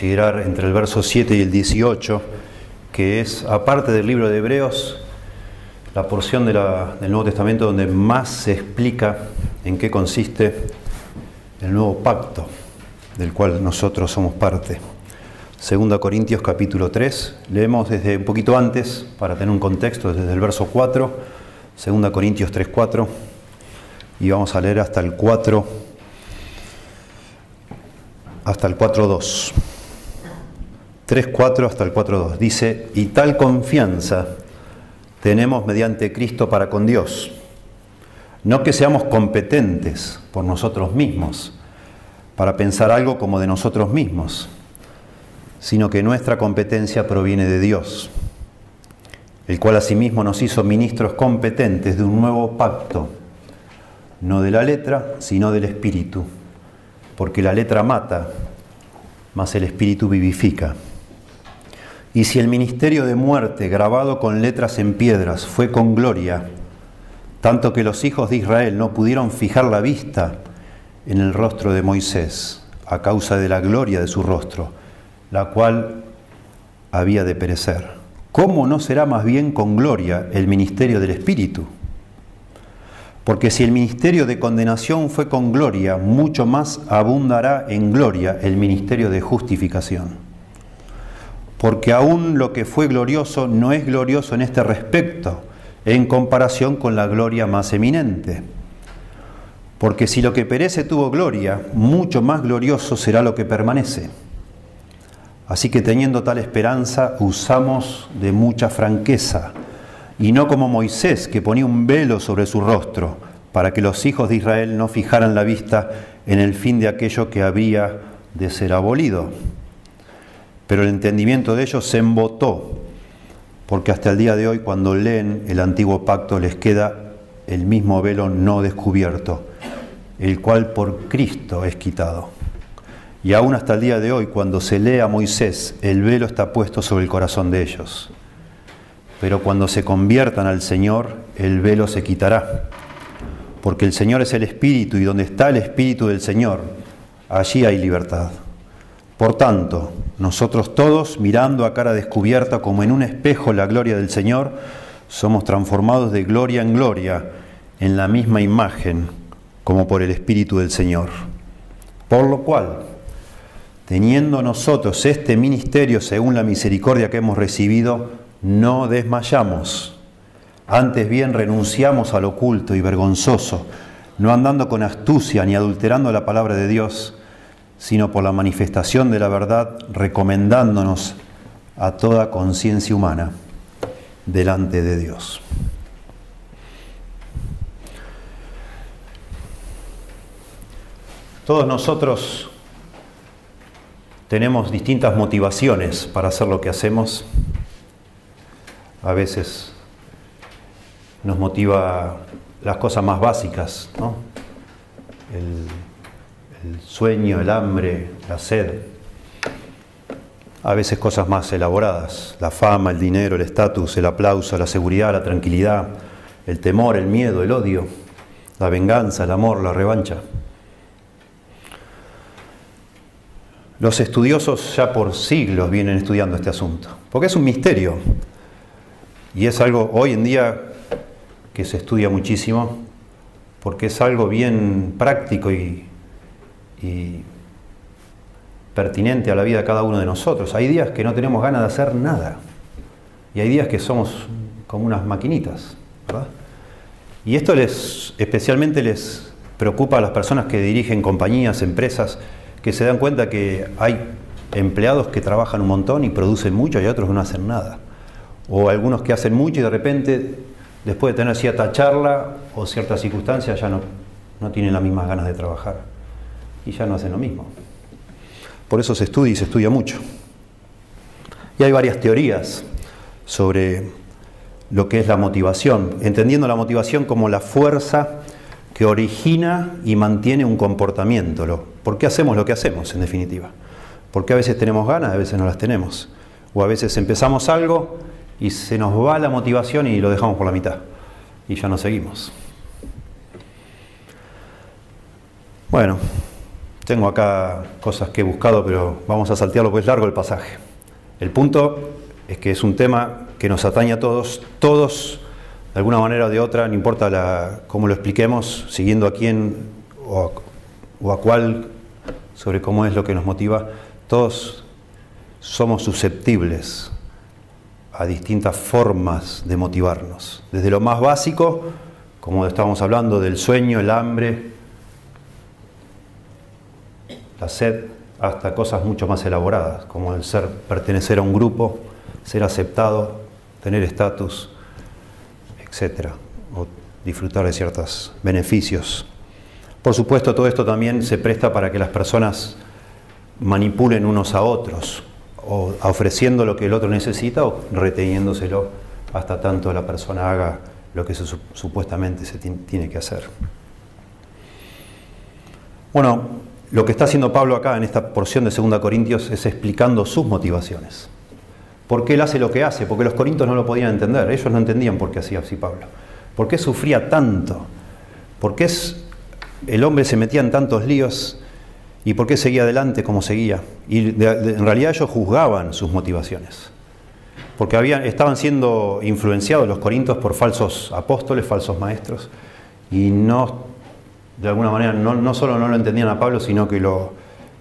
considerar entre el verso 7 y el 18, que es, aparte del libro de Hebreos, la porción del Nuevo Testamento donde más se explica en qué consiste el nuevo pacto del cual nosotros somos parte. Segunda Corintios capítulo 3, leemos desde un poquito antes para tener un contexto, desde el verso 4, Segunda Corintios 3, 4, y vamos a leer hasta el 4, hasta el 4, 2. 3, 4 hasta el 4, 2. Dice, y tal confianza tenemos mediante Cristo para con Dios. No que seamos competentes por nosotros mismos para pensar algo como de nosotros mismos, sino que nuestra competencia proviene de Dios, el cual asimismo nos hizo ministros competentes de un nuevo pacto, no de la letra, sino del espíritu, porque la letra mata, mas el espíritu vivifica. Y si el ministerio de muerte grabado con letras en piedras fue con gloria, tanto que los hijos de Israel no pudieron fijar la vista en el rostro de Moisés a causa de la gloria de su rostro, la cual había de perecer. ¿Cómo no será más bien con gloria el ministerio del Espíritu? Porque si el ministerio de condenación fue con gloria, mucho más abundará en gloria el ministerio de justificación porque aún lo que fue glorioso no es glorioso en este respecto, en comparación con la gloria más eminente. Porque si lo que perece tuvo gloria, mucho más glorioso será lo que permanece. Así que teniendo tal esperanza, usamos de mucha franqueza, y no como Moisés, que ponía un velo sobre su rostro, para que los hijos de Israel no fijaran la vista en el fin de aquello que había de ser abolido pero el entendimiento de ellos se embotó, porque hasta el día de hoy cuando leen el antiguo pacto les queda el mismo velo no descubierto, el cual por Cristo es quitado. Y aún hasta el día de hoy, cuando se lee a Moisés, el velo está puesto sobre el corazón de ellos. Pero cuando se conviertan al Señor, el velo se quitará. Porque el Señor es el Espíritu y donde está el Espíritu del Señor, allí hay libertad. Por tanto, nosotros todos, mirando a cara descubierta como en un espejo la gloria del Señor, somos transformados de gloria en gloria en la misma imagen como por el Espíritu del Señor. Por lo cual, teniendo nosotros este ministerio según la misericordia que hemos recibido, no desmayamos. Antes bien renunciamos al oculto y vergonzoso, no andando con astucia ni adulterando la palabra de Dios, sino por la manifestación de la verdad, recomendándonos a toda conciencia humana delante de Dios. Todos nosotros tenemos distintas motivaciones para hacer lo que hacemos. A veces nos motiva las cosas más básicas, ¿no? El sueño, el hambre, la sed. A veces cosas más elaboradas, la fama, el dinero, el estatus, el aplauso, la seguridad, la tranquilidad, el temor, el miedo, el odio, la venganza, el amor, la revancha. Los estudiosos ya por siglos vienen estudiando este asunto, porque es un misterio y es algo hoy en día que se estudia muchísimo, porque es algo bien práctico y y pertinente a la vida de cada uno de nosotros. Hay días que no tenemos ganas de hacer nada y hay días que somos como unas maquinitas, ¿verdad? Y esto les, especialmente les preocupa a las personas que dirigen compañías, empresas, que se dan cuenta que hay empleados que trabajan un montón y producen mucho y otros que no hacen nada. O algunos que hacen mucho y de repente, después de tener cierta charla o ciertas circunstancias, ya no, no tienen las mismas ganas de trabajar y ya no hacen lo mismo. Por eso se estudia y se estudia mucho. Y hay varias teorías sobre lo que es la motivación, entendiendo la motivación como la fuerza que origina y mantiene un comportamiento. ¿Por qué hacemos lo que hacemos, en definitiva? Porque a veces tenemos ganas, a veces no las tenemos. O a veces empezamos algo y se nos va la motivación y lo dejamos por la mitad. Y ya no seguimos. Bueno, tengo acá cosas que he buscado, pero vamos a saltearlo porque es largo el pasaje. El punto es que es un tema que nos atañe a todos, todos de alguna manera o de otra, no importa cómo lo expliquemos, siguiendo a quién o o a cuál sobre cómo es lo que nos motiva, todos somos susceptibles a distintas formas de motivarnos. Desde lo más básico, como estábamos hablando, del sueño, el hambre, la sed, hasta cosas mucho más elaboradas, como el ser, pertenecer a un grupo, ser aceptado, tener estatus, etc. O disfrutar de ciertos beneficios. Por supuesto, todo esto también se presta para que las personas manipulen unos a otros, o ofreciendo lo que el otro necesita o reteniéndoselo hasta tanto la persona haga lo que supuestamente se tiene que hacer. Bueno, lo que está haciendo Pablo acá en esta porción de 2 Corintios es explicando sus motivaciones. ¿Por qué él hace lo que hace? Porque los corintios no lo podían entender, ellos no entendían por qué hacía así Pablo. ¿Por qué sufría tanto? ¿Por qué el hombre se metía en tantos líos y por qué seguía adelante como seguía. Y en realidad ellos juzgaban sus motivaciones, porque habían, estaban siendo influenciados los corintios por falsos apóstoles, falsos maestros, y no, de alguna manera, no, no solo no lo entendían a Pablo, sino que lo,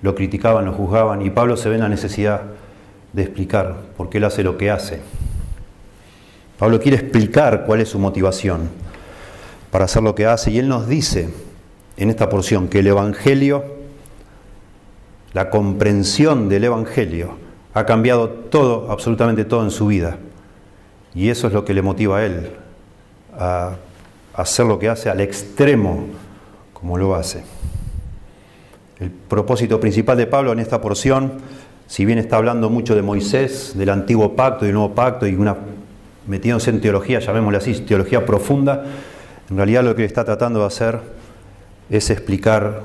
lo criticaban, lo juzgaban, y Pablo se ve en la necesidad de explicar por qué él hace lo que hace. Pablo quiere explicar cuál es su motivación para hacer lo que hace, y él nos dice, en esta porción que el Evangelio, la comprensión del Evangelio, ha cambiado todo, absolutamente todo en su vida. Y eso es lo que le motiva a él a hacer lo que hace al extremo como lo hace. El propósito principal de Pablo en esta porción, si bien está hablando mucho de Moisés, del antiguo pacto y del nuevo pacto, y una metiéndose en teología, llamémosle así, teología profunda, en realidad lo que está tratando de hacer es explicar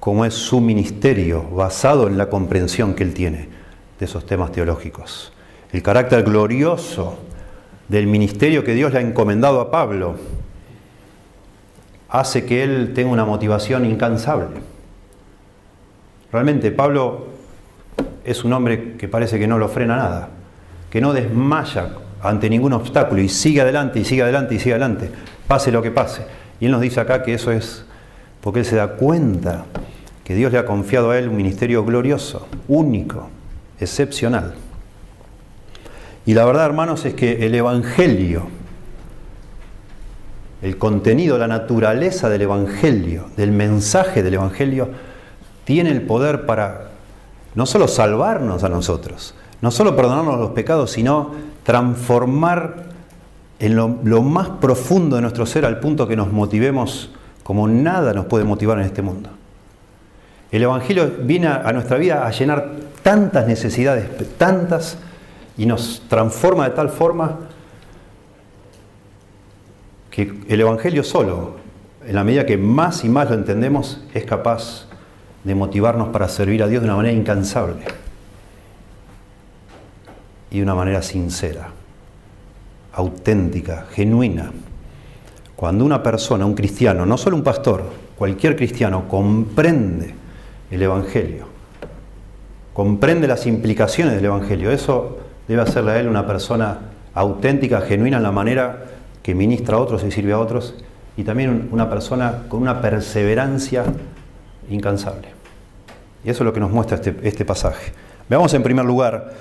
cómo es su ministerio basado en la comprensión que él tiene de esos temas teológicos. El carácter glorioso del ministerio que Dios le ha encomendado a Pablo hace que él tenga una motivación incansable. Realmente Pablo es un hombre que parece que no lo frena nada, que no desmaya ante ningún obstáculo y sigue adelante y sigue adelante y sigue adelante, pase lo que pase. Y él nos dice acá que eso es porque él se da cuenta que Dios le ha confiado a él un ministerio glorioso, único, excepcional. Y la verdad, hermanos, es que el Evangelio, el contenido, la naturaleza del Evangelio, del mensaje del Evangelio, tiene el poder para no solo salvarnos a nosotros, no solo perdonarnos los pecados, sino transformar en lo, más profundo de nuestro ser al punto que nos motivemos como nada nos puede motivar en este mundo. El Evangelio viene a nuestra vida a llenar tantas necesidades, tantas, y nos transforma de tal forma que el Evangelio solo, en la medida que más y más lo entendemos, es capaz de motivarnos para servir a Dios de una manera incansable y de una manera sincera, auténtica, genuina. Cuando una persona, un cristiano, no solo un pastor, cualquier cristiano, comprende el Evangelio, comprende las implicaciones del Evangelio, eso debe hacerle a él una persona auténtica, genuina en la manera que ministra a otros y sirve a otros, y también una persona con una perseverancia incansable. Y eso es lo que nos muestra este, este pasaje. Veamos en primer lugar,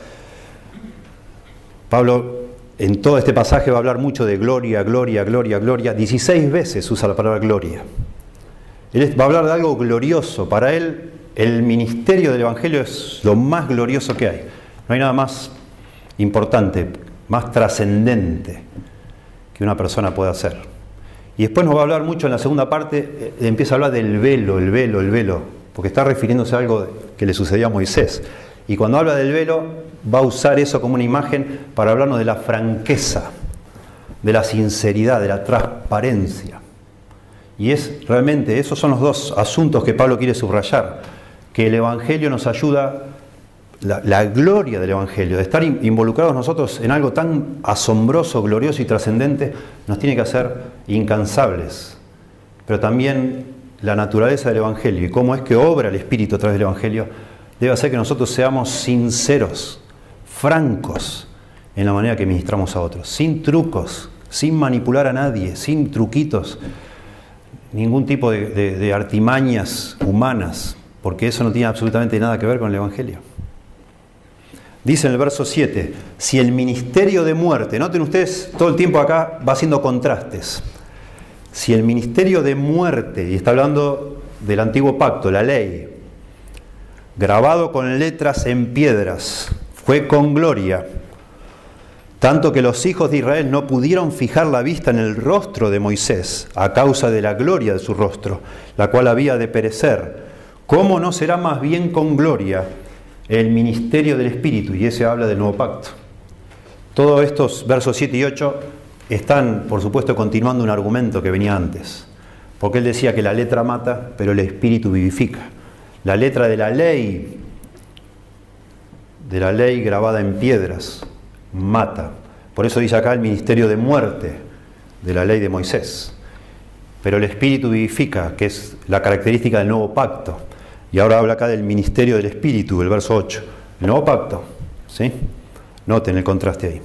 Pablo en todo este pasaje va a hablar mucho de gloria, gloria, gloria, gloria. 16 veces usa la palabra gloria. Él va a hablar de algo glorioso. Para él, el ministerio del Evangelio es lo más glorioso que hay. No hay nada más importante, más trascendente que una persona pueda hacer. Y después nos va a hablar mucho en la segunda parte, eh, empieza a hablar del velo, el velo, el velo, porque está refiriéndose a algo que le sucedió a Moisés. Y cuando habla del velo, va a usar eso como una imagen para hablarnos de la franqueza, de la sinceridad, de la transparencia. Y es realmente, esos son los dos asuntos que Pablo quiere subrayar, que el Evangelio nos ayuda, la, gloria del Evangelio, de estar involucrados nosotros en algo tan asombroso, glorioso y trascendente, nos tiene que hacer incansables, pero también la naturaleza del Evangelio y cómo es que obra el Espíritu a través del Evangelio, debe hacer que nosotros seamos sinceros, francos en la manera que ministramos a otros, sin trucos, sin manipular a nadie, sin truquitos, ningún tipo de, artimañas humanas, porque eso no tiene absolutamente nada que ver con el Evangelio. Dice en el verso 7, si el ministerio de muerte, noten ustedes, todo el tiempo acá va haciendo contrastes, si el ministerio de muerte, y está hablando del antiguo pacto, la ley, grabado con letras en piedras, fue con gloria, tanto que los hijos de Israel no pudieron fijar la vista en el rostro de Moisés a causa de la gloria de su rostro, la cual había de perecer. ¿Cómo no será más bien con gloria el ministerio del Espíritu? Y ese habla del nuevo pacto. Todos estos versos 7 y 8 están, por supuesto, continuando un argumento que venía antes. Porque él decía que la letra mata, pero el Espíritu vivifica. La letra de la ley, de la ley grabada en piedras, mata. Por eso dice acá el ministerio de muerte de la ley de Moisés. Pero el Espíritu vivifica, que es la característica del nuevo pacto. Y ahora habla acá del ministerio del Espíritu, el verso 8. El nuevo pacto, ¿sí? Noten el contraste ahí.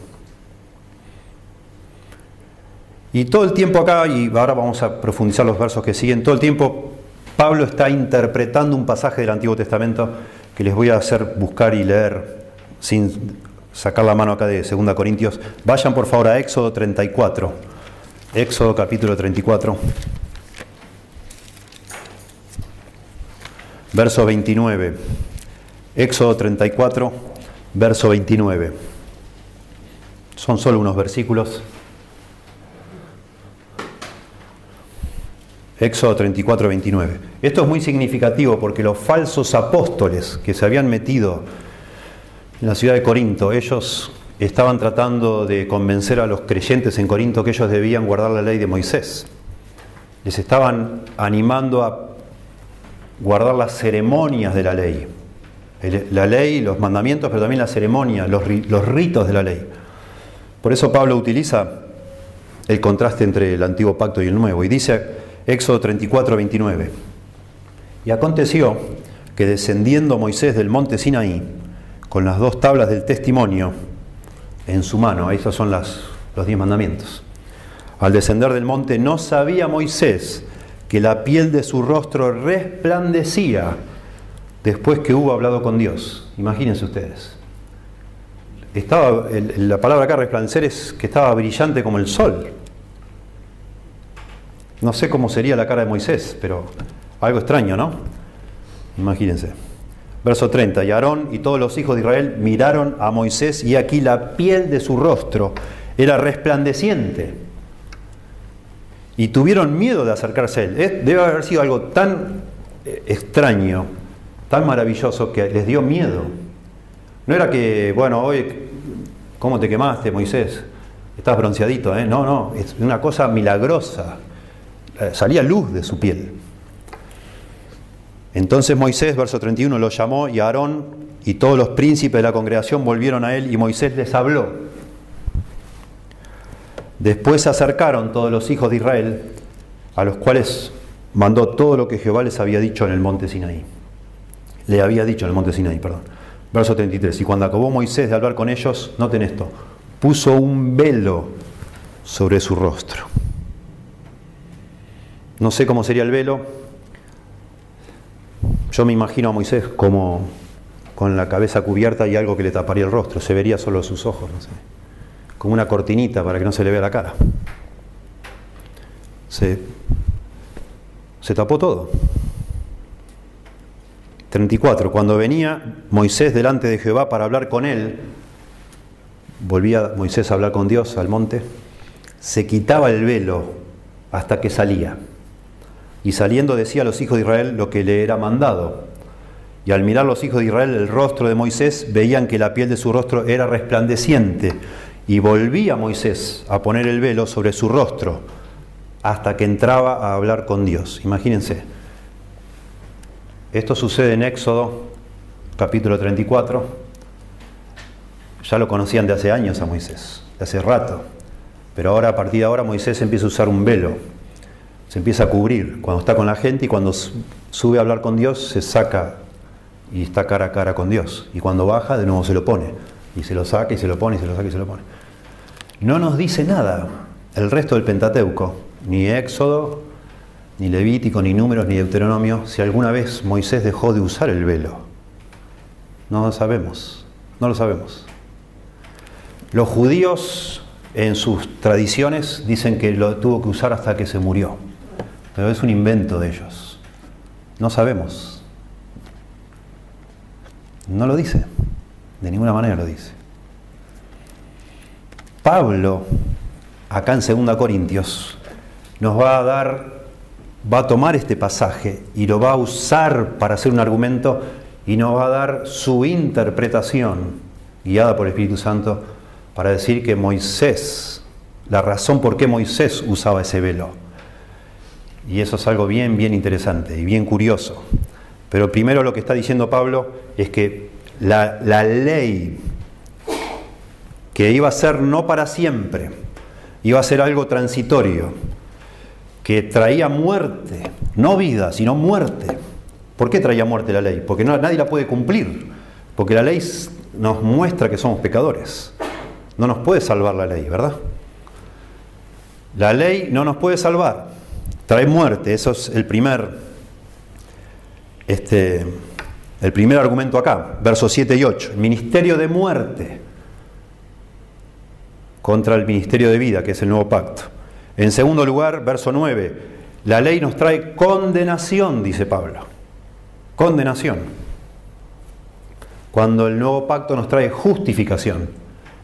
Y todo el tiempo acá, y ahora vamos a profundizar los versos que siguen, todo el tiempo Pablo está interpretando un pasaje del Antiguo Testamento que les voy a hacer buscar y leer sin sacar la mano acá de 2 Corintios. Vayan por favor a Éxodo 34. Éxodo capítulo 34. Verso 29. Éxodo 34, verso 29. Son solo unos versículos. Éxodo 34, 29. Esto es muy significativo porque los falsos apóstoles que se habían metido en la ciudad de Corinto, ellos estaban tratando de convencer a los creyentes en Corinto que ellos debían guardar la ley de Moisés. Les estaban animando a guardar las ceremonias de la ley. La ley, los mandamientos, pero también las ceremonias, los, ritos de la ley. Por eso Pablo utiliza el contraste entre el antiguo pacto y el nuevo. Y dice Éxodo 34, 29. Y aconteció que descendiendo Moisés del monte Sinaí, con las dos tablas del testimonio en su mano. Esos son los diez mandamientos. Al descender del monte no sabía Moisés que la piel de su rostro resplandecía después que hubo hablado con Dios. Imagínense ustedes. Estaba, la palabra acá resplandecer es que estaba brillante como el sol. No sé cómo sería la cara de Moisés, pero algo extraño, ¿no? Imagínense. Verso 30, y Aarón y todos los hijos de Israel miraron a Moisés y aquí la piel de su rostro era resplandeciente. Y tuvieron miedo de acercarse a él. Debe haber sido algo tan eh, extraño, tan maravilloso que les dio miedo. No era que, bueno, hoy, ¿cómo te quemaste, Moisés? Estás bronceadito, ¿eh? No, no, es una cosa milagrosa. Eh, salía luz de su piel. Entonces Moisés, verso 31, lo llamó y Aarón y todos los príncipes de la congregación volvieron a él y Moisés les habló. Después se acercaron todos los hijos de Israel, a los cuales mandó todo lo que Jehová les había dicho en el monte Sinaí. Le había dicho en el monte Sinaí, perdón. Verso 33. Y cuando acabó Moisés de hablar con ellos, noten esto, puso un velo sobre su rostro. No sé cómo sería el velo, yo me imagino a Moisés como con la cabeza cubierta y algo que le taparía el rostro, se vería solo sus ojos, no sé, como una cortinita para que no se le vea la cara. Se, se tapó todo. 34. Cuando venía Moisés delante de Jehová para hablar con él, volvía Moisés a hablar con Dios al monte, se quitaba el velo hasta que salía. Y saliendo decía a los hijos de Israel lo que le era mandado. Y al mirar los hijos de Israel el rostro de Moisés, veían que la piel de su rostro era resplandeciente. Y volvía Moisés a poner el velo sobre su rostro hasta que entraba a hablar con Dios. Imagínense. Esto sucede en Éxodo capítulo 34. Ya lo conocían de hace años a Moisés, de hace rato. Pero ahora, a partir de ahora, Moisés empieza a usar un velo Se empieza a cubrir cuando está con la gente y cuando sube a hablar con Dios se saca y está cara a cara con Dios. Y cuando baja de nuevo se lo pone. Y se lo saca y se lo pone y se lo saca y se lo pone. No nos dice nada el resto del Pentateuco, ni Éxodo, ni Levítico, ni Números, ni Deuteronomio, si alguna vez Moisés dejó de usar el velo. No lo sabemos, no lo sabemos. Los judíos en sus tradiciones dicen que lo tuvo que usar hasta que se murió, pero es un invento de ellos. No sabemos. No lo dice, de ninguna manera lo dice. Pablo, acá en 2 Corintios, nos va a dar, va a tomar este pasaje y lo va a usar para hacer un argumento y nos va a dar su interpretación, guiada por el Espíritu Santo, para decir que Moisés, la razón por qué Moisés usaba ese velo. Y eso es algo bien, bien interesante y bien curioso. Pero primero lo que está diciendo Pablo es que la, la ley que iba a ser no para siempre, iba a ser algo transitorio, que traía muerte, no vida, sino muerte. ¿Por qué traía muerte la ley? Porque no, nadie la puede cumplir, porque la ley nos muestra que somos pecadores. No nos puede salvar la ley, ¿verdad? La ley no nos puede salvar, trae muerte, eso es el primer, este, el primer argumento acá, versos 7 y 8, el ministerio de muerte contra el ministerio de vida, que es el nuevo pacto. En segundo lugar, verso 9, la ley nos trae condenación, dice Pablo. Condenación. Cuando el nuevo pacto nos trae justificación,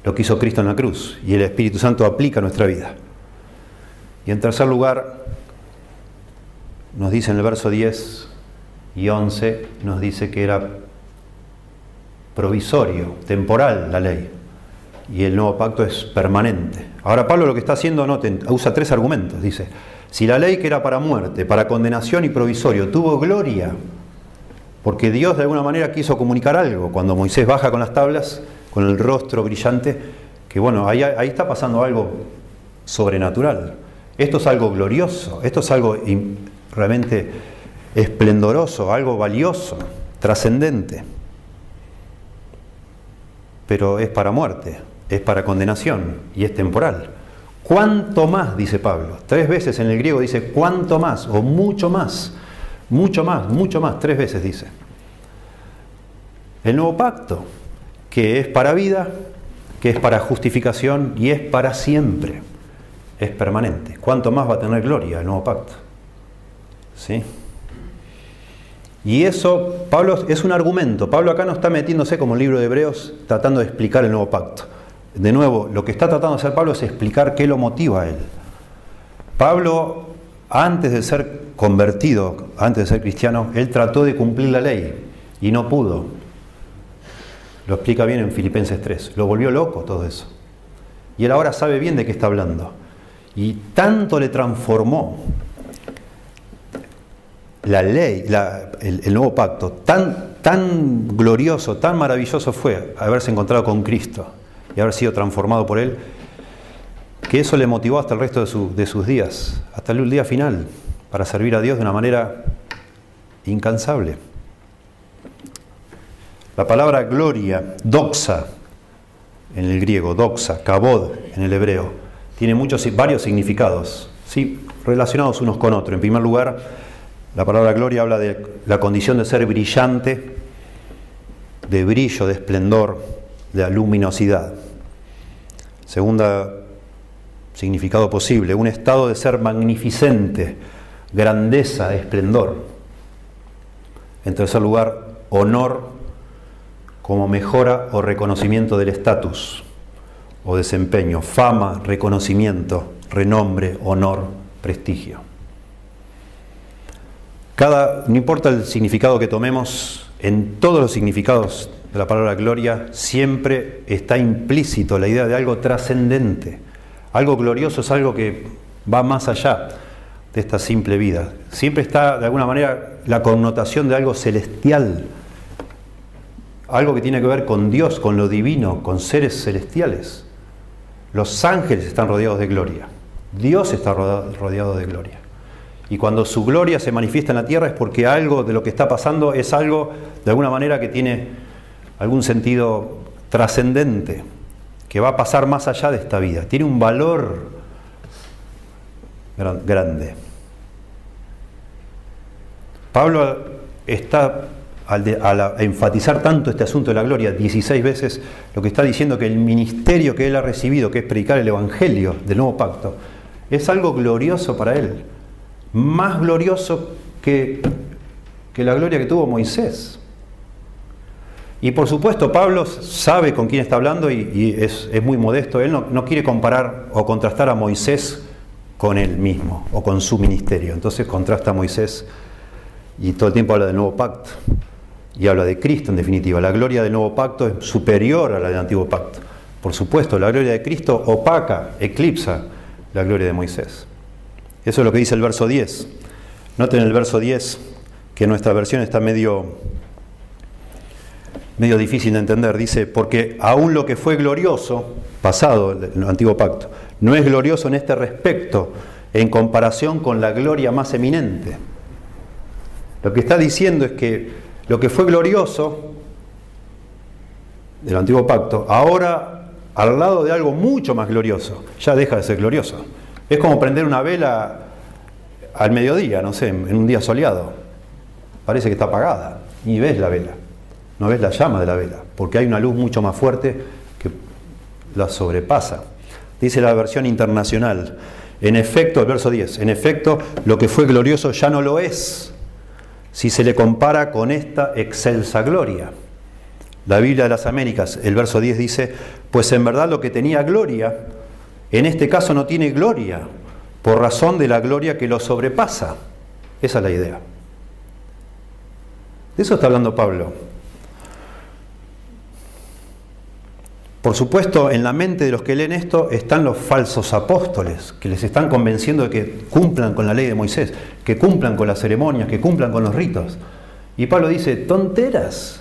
lo que hizo Cristo en la cruz, y el Espíritu Santo aplica a nuestra vida. Y en tercer lugar, nos dice en el verso 10 y 11, nos dice que era provisorio, temporal la ley, y el nuevo pacto es permanente. Ahora Pablo lo que está haciendo no, usa tres argumentos. Dice, si la ley que era para muerte, para condenación y provisorio tuvo gloria, porque Dios de alguna manera quiso comunicar algo, cuando Moisés baja con las tablas, con el rostro brillante, que bueno, ahí, ahí está pasando algo sobrenatural. Esto es algo glorioso, esto es algo realmente esplendoroso, algo valioso, trascendente. Pero es para muerte, es para condenación y es temporal. ¿Cuánto más? dice Pablo. Tres veces en el griego dice cuánto más o mucho más. Mucho más, mucho más, tres veces dice. El nuevo pacto, que es para vida, que es para justificación y es para siempre, es permanente. ¿Cuánto más va a tener gloria el nuevo pacto? ¿Sí? Y eso, Pablo es un argumento. Pablo acá no está metiéndose como el libro de Hebreos tratando de explicar el nuevo pacto. De nuevo, lo que está tratando de hacer Pablo es explicar qué lo motiva a él. Pablo, antes de ser convertido, antes de ser cristiano, él trató de cumplir la ley y no pudo. Lo explica bien en Filipenses 3. Lo volvió loco todo eso. Y él ahora sabe bien de qué está hablando. Y tanto le transformó la ley, el, nuevo pacto, tan, tan glorioso, tan maravilloso fue haberse encontrado con Cristo y haber sido transformado por Él, que eso le motivó hasta el resto de, sus días, hasta el día final, para servir a Dios de una manera incansable. La palabra gloria, doxa, en el griego, doxa, kabod en el hebreo, tiene muchos, varios significados, ¿sí? relacionados unos con otros. En primer lugar, la palabra gloria habla de la condición de ser brillante, de brillo, de esplendor, de luminosidad. Segunda significado posible, un estado de ser magnificente, grandeza, esplendor. En tercer lugar, honor como mejora o reconocimiento del estatus o desempeño, fama, reconocimiento, renombre, honor, prestigio. Cada, no importa el significado que tomemos, en todos los significados de la palabra gloria siempre está implícito la idea de algo trascendente. Algo glorioso es algo que va más allá de esta simple vida. Siempre está de alguna manera la connotación de algo celestial, algo que tiene que ver con Dios, con lo divino, con seres celestiales. Los ángeles están rodeados de gloria. Dios está rodeado de gloria. Y cuando su gloria se manifiesta en la tierra es porque algo de lo que está pasando es algo de alguna manera que tiene algún sentido trascendente, que va a pasar más allá de esta vida. Tiene un valor grande. Pablo está al, enfatizar tanto este asunto de la gloria, 16 veces, lo que está diciendo que el ministerio que él ha recibido, que es predicar el Evangelio del nuevo pacto, es algo glorioso para él, más glorioso que, que la gloria que tuvo Moisés. Y por supuesto, Pablo sabe con quién está hablando y, es, muy modesto. Él no, no, quiere comparar o contrastar a Moisés con él mismo o con su ministerio. Entonces contrasta a Moisés y todo el tiempo habla del nuevo pacto y habla de Cristo en definitiva. La gloria del nuevo pacto es superior a la del antiguo pacto. Por supuesto, la gloria de Cristo opaca, eclipsa la gloria de Moisés. Eso es lo que dice el verso 10. Noten el verso 10 que nuestra versión está medio, medio difícil de entender. Dice, porque aún lo que fue glorioso, pasado el antiguo pacto, no es glorioso en este respecto en comparación con la gloria más eminente. Lo que está diciendo es que lo que fue glorioso del antiguo pacto, ahora al lado de algo mucho más glorioso, ya deja de ser glorioso. Es como prender una vela al mediodía, no sé, en un día soleado. Parece que está apagada, ni ves la vela, no ves la llama de la vela, porque hay una luz mucho más fuerte que la sobrepasa. Dice la versión internacional, en efecto, el verso 10, en efecto, lo que fue glorioso ya no lo es si se le compara con esta excelsa gloria. La Biblia de las Américas, el verso 10 dice, pues en verdad lo que tenía gloria, en este caso no tiene gloria, por razón de la gloria que lo sobrepasa. Esa es la idea. De eso está hablando Pablo. Por supuesto, en la mente de los que leen esto están los falsos apóstoles, que les están convenciendo de que cumplan con la ley de Moisés, que cumplan con las ceremonias, que cumplan con los ritos. Y Pablo dice, tonteras,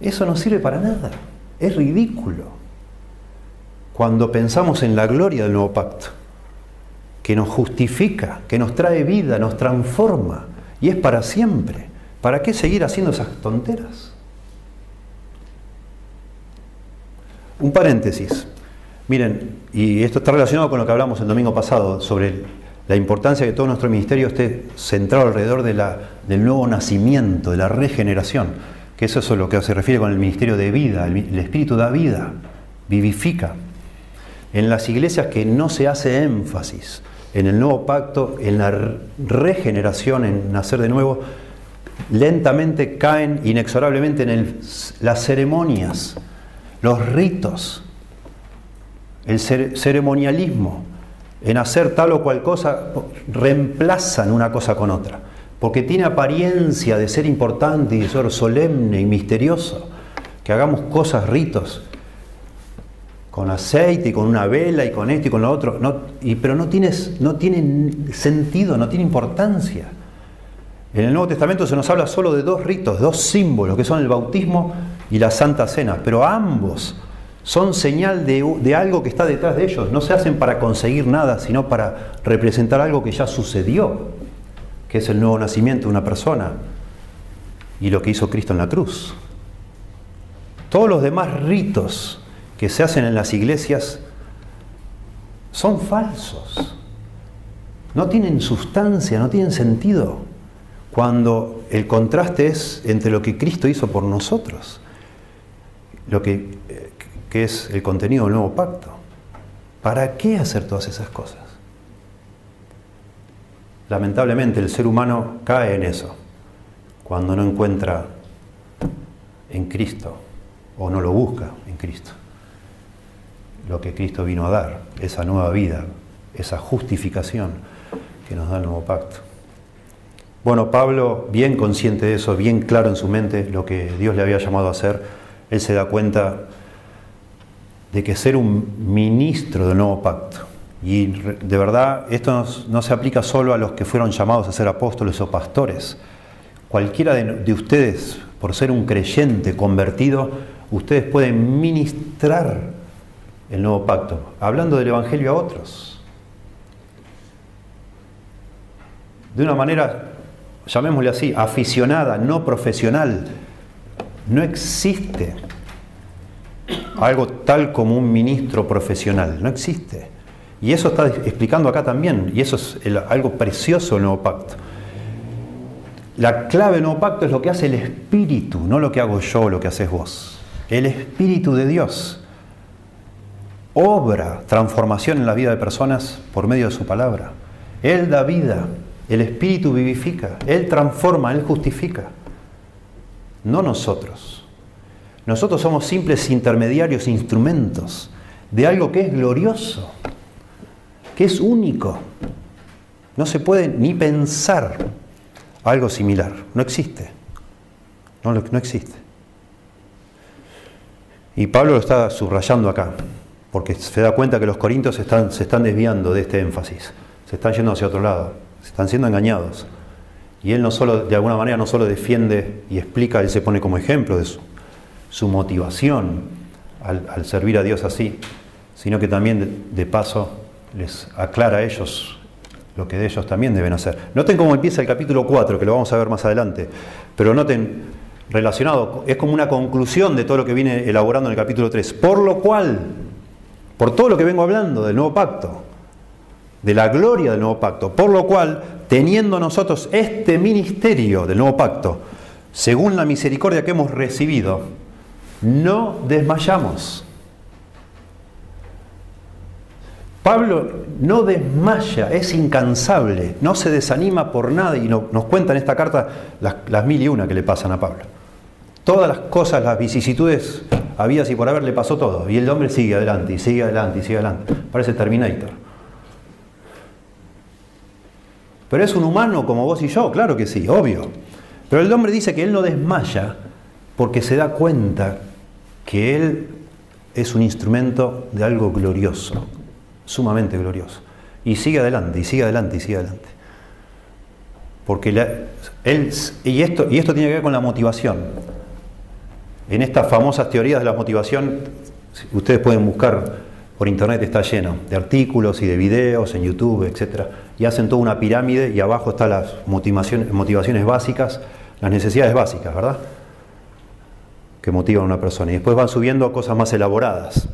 eso no sirve para nada, es ridículo. Cuando pensamos en la gloria del nuevo pacto, que nos justifica, que nos trae vida, nos transforma, y es para siempre, ¿para qué seguir haciendo esas tonteras? Un paréntesis. Miren, y esto está relacionado con lo que hablamos el domingo pasado sobre la importancia de que todo nuestro ministerio esté centrado alrededor de la, del nuevo nacimiento, de la regeneración, que eso es lo que se refiere con el ministerio de vida. El, Espíritu da vida, vivifica. En las iglesias que no se hace énfasis en el nuevo pacto, en la regeneración, en nacer de nuevo, lentamente caen inexorablemente en las ceremonias los ritos, el ceremonialismo, en hacer tal o cual cosa, reemplazan una cosa con otra, porque tiene apariencia de ser importante y de ser solemne y misterioso, que hagamos cosas, ritos, con aceite y con una vela y con esto y con lo otro, no, y, pero no, tienes, no tiene sentido, no tiene importancia. En el Nuevo Testamento se nos habla solo de dos ritos, dos símbolos, que son el bautismo y la Santa Cena, pero ambos son señal de, algo que está detrás de ellos. No se hacen para conseguir nada, sino para representar algo que ya sucedió, que es el nuevo nacimiento de una persona y lo que hizo Cristo en la cruz. Todos los demás ritos que se hacen en las iglesias son falsos. No tienen sustancia, no tienen sentido, cuando el contraste es entre lo que Cristo hizo por nosotros lo que, es el contenido del nuevo pacto. ¿Para qué hacer todas esas cosas? Lamentablemente el ser humano cae en eso cuando no encuentra en Cristo o no lo busca en Cristo. Lo que Cristo vino a dar, esa nueva vida, esa justificación que nos da el nuevo pacto. Bueno, Pablo, bien consciente de eso, bien claro en su mente lo que Dios le había llamado a hacer, él se da cuenta de que ser un ministro del nuevo pacto, y de verdad esto no, se aplica solo a los que fueron llamados a ser apóstoles o pastores, cualquiera de, ustedes, por ser un creyente convertido, ustedes pueden ministrar el nuevo pacto, hablando del Evangelio a otros. de una manera, llamémosle así, aficionada, no profesional. No existe algo tal como un ministro profesional, no existe. Y eso está explicando acá también, y eso es algo precioso del nuevo pacto. La clave del nuevo pacto es lo que hace el Espíritu, no lo que hago yo, lo que haces vos. El Espíritu de Dios obra transformación en la vida de personas por medio de su palabra. Él da vida, el Espíritu vivifica, Él transforma, Él justifica. No nosotros. Nosotros somos simples intermediarios, instrumentos de algo que es glorioso, que es único. No se puede ni pensar algo similar. No existe. No, existe. Y Pablo lo está subrayando acá, porque se da cuenta que los corintios se están desviando de este énfasis, se están yendo hacia otro lado, se están siendo engañados. Y él no solo, de alguna manera, no solo defiende y explica, él se pone como ejemplo de su, motivación al, servir a Dios así, sino que también de paso les aclara a ellos lo que de ellos también deben hacer. Noten cómo empieza el capítulo 4, que lo vamos a ver más adelante, pero noten relacionado, es como una conclusión de todo lo que viene elaborando en el capítulo 3. Por lo cual, por todo lo que vengo hablando del nuevo pacto, de la gloria del nuevo pacto, por lo cual, teniendo nosotros este ministerio del nuevo pacto, según la misericordia que hemos recibido, no desmayamos. Pablo no desmaya, es incansable, no se desanima por nada y nos cuenta en esta carta las, mil y una que le pasan a Pablo. Todas las cosas, las vicisitudes había y por haber le pasó todo. Y el hombre sigue adelante y sigue adelante y sigue adelante. Parece Terminator. Pero es un humano como vos y yo, claro que sí, obvio. Pero el hombre dice que él no desmaya porque se da cuenta que él es un instrumento de algo glorioso, sumamente glorioso. Y sigue adelante, y sigue adelante, y sigue adelante. Porque él, y esto, y esto tiene que ver con la motivación. En estas famosas teorías de la motivación, ustedes pueden buscar por internet, está lleno de artículos y de videos en YouTube, etc. Y hacen toda una pirámide y abajo están las motivaciones, motivaciones básicas, las necesidades básicas, ¿verdad? Que motivan a una persona. Y después van subiendo a cosas más elaboradas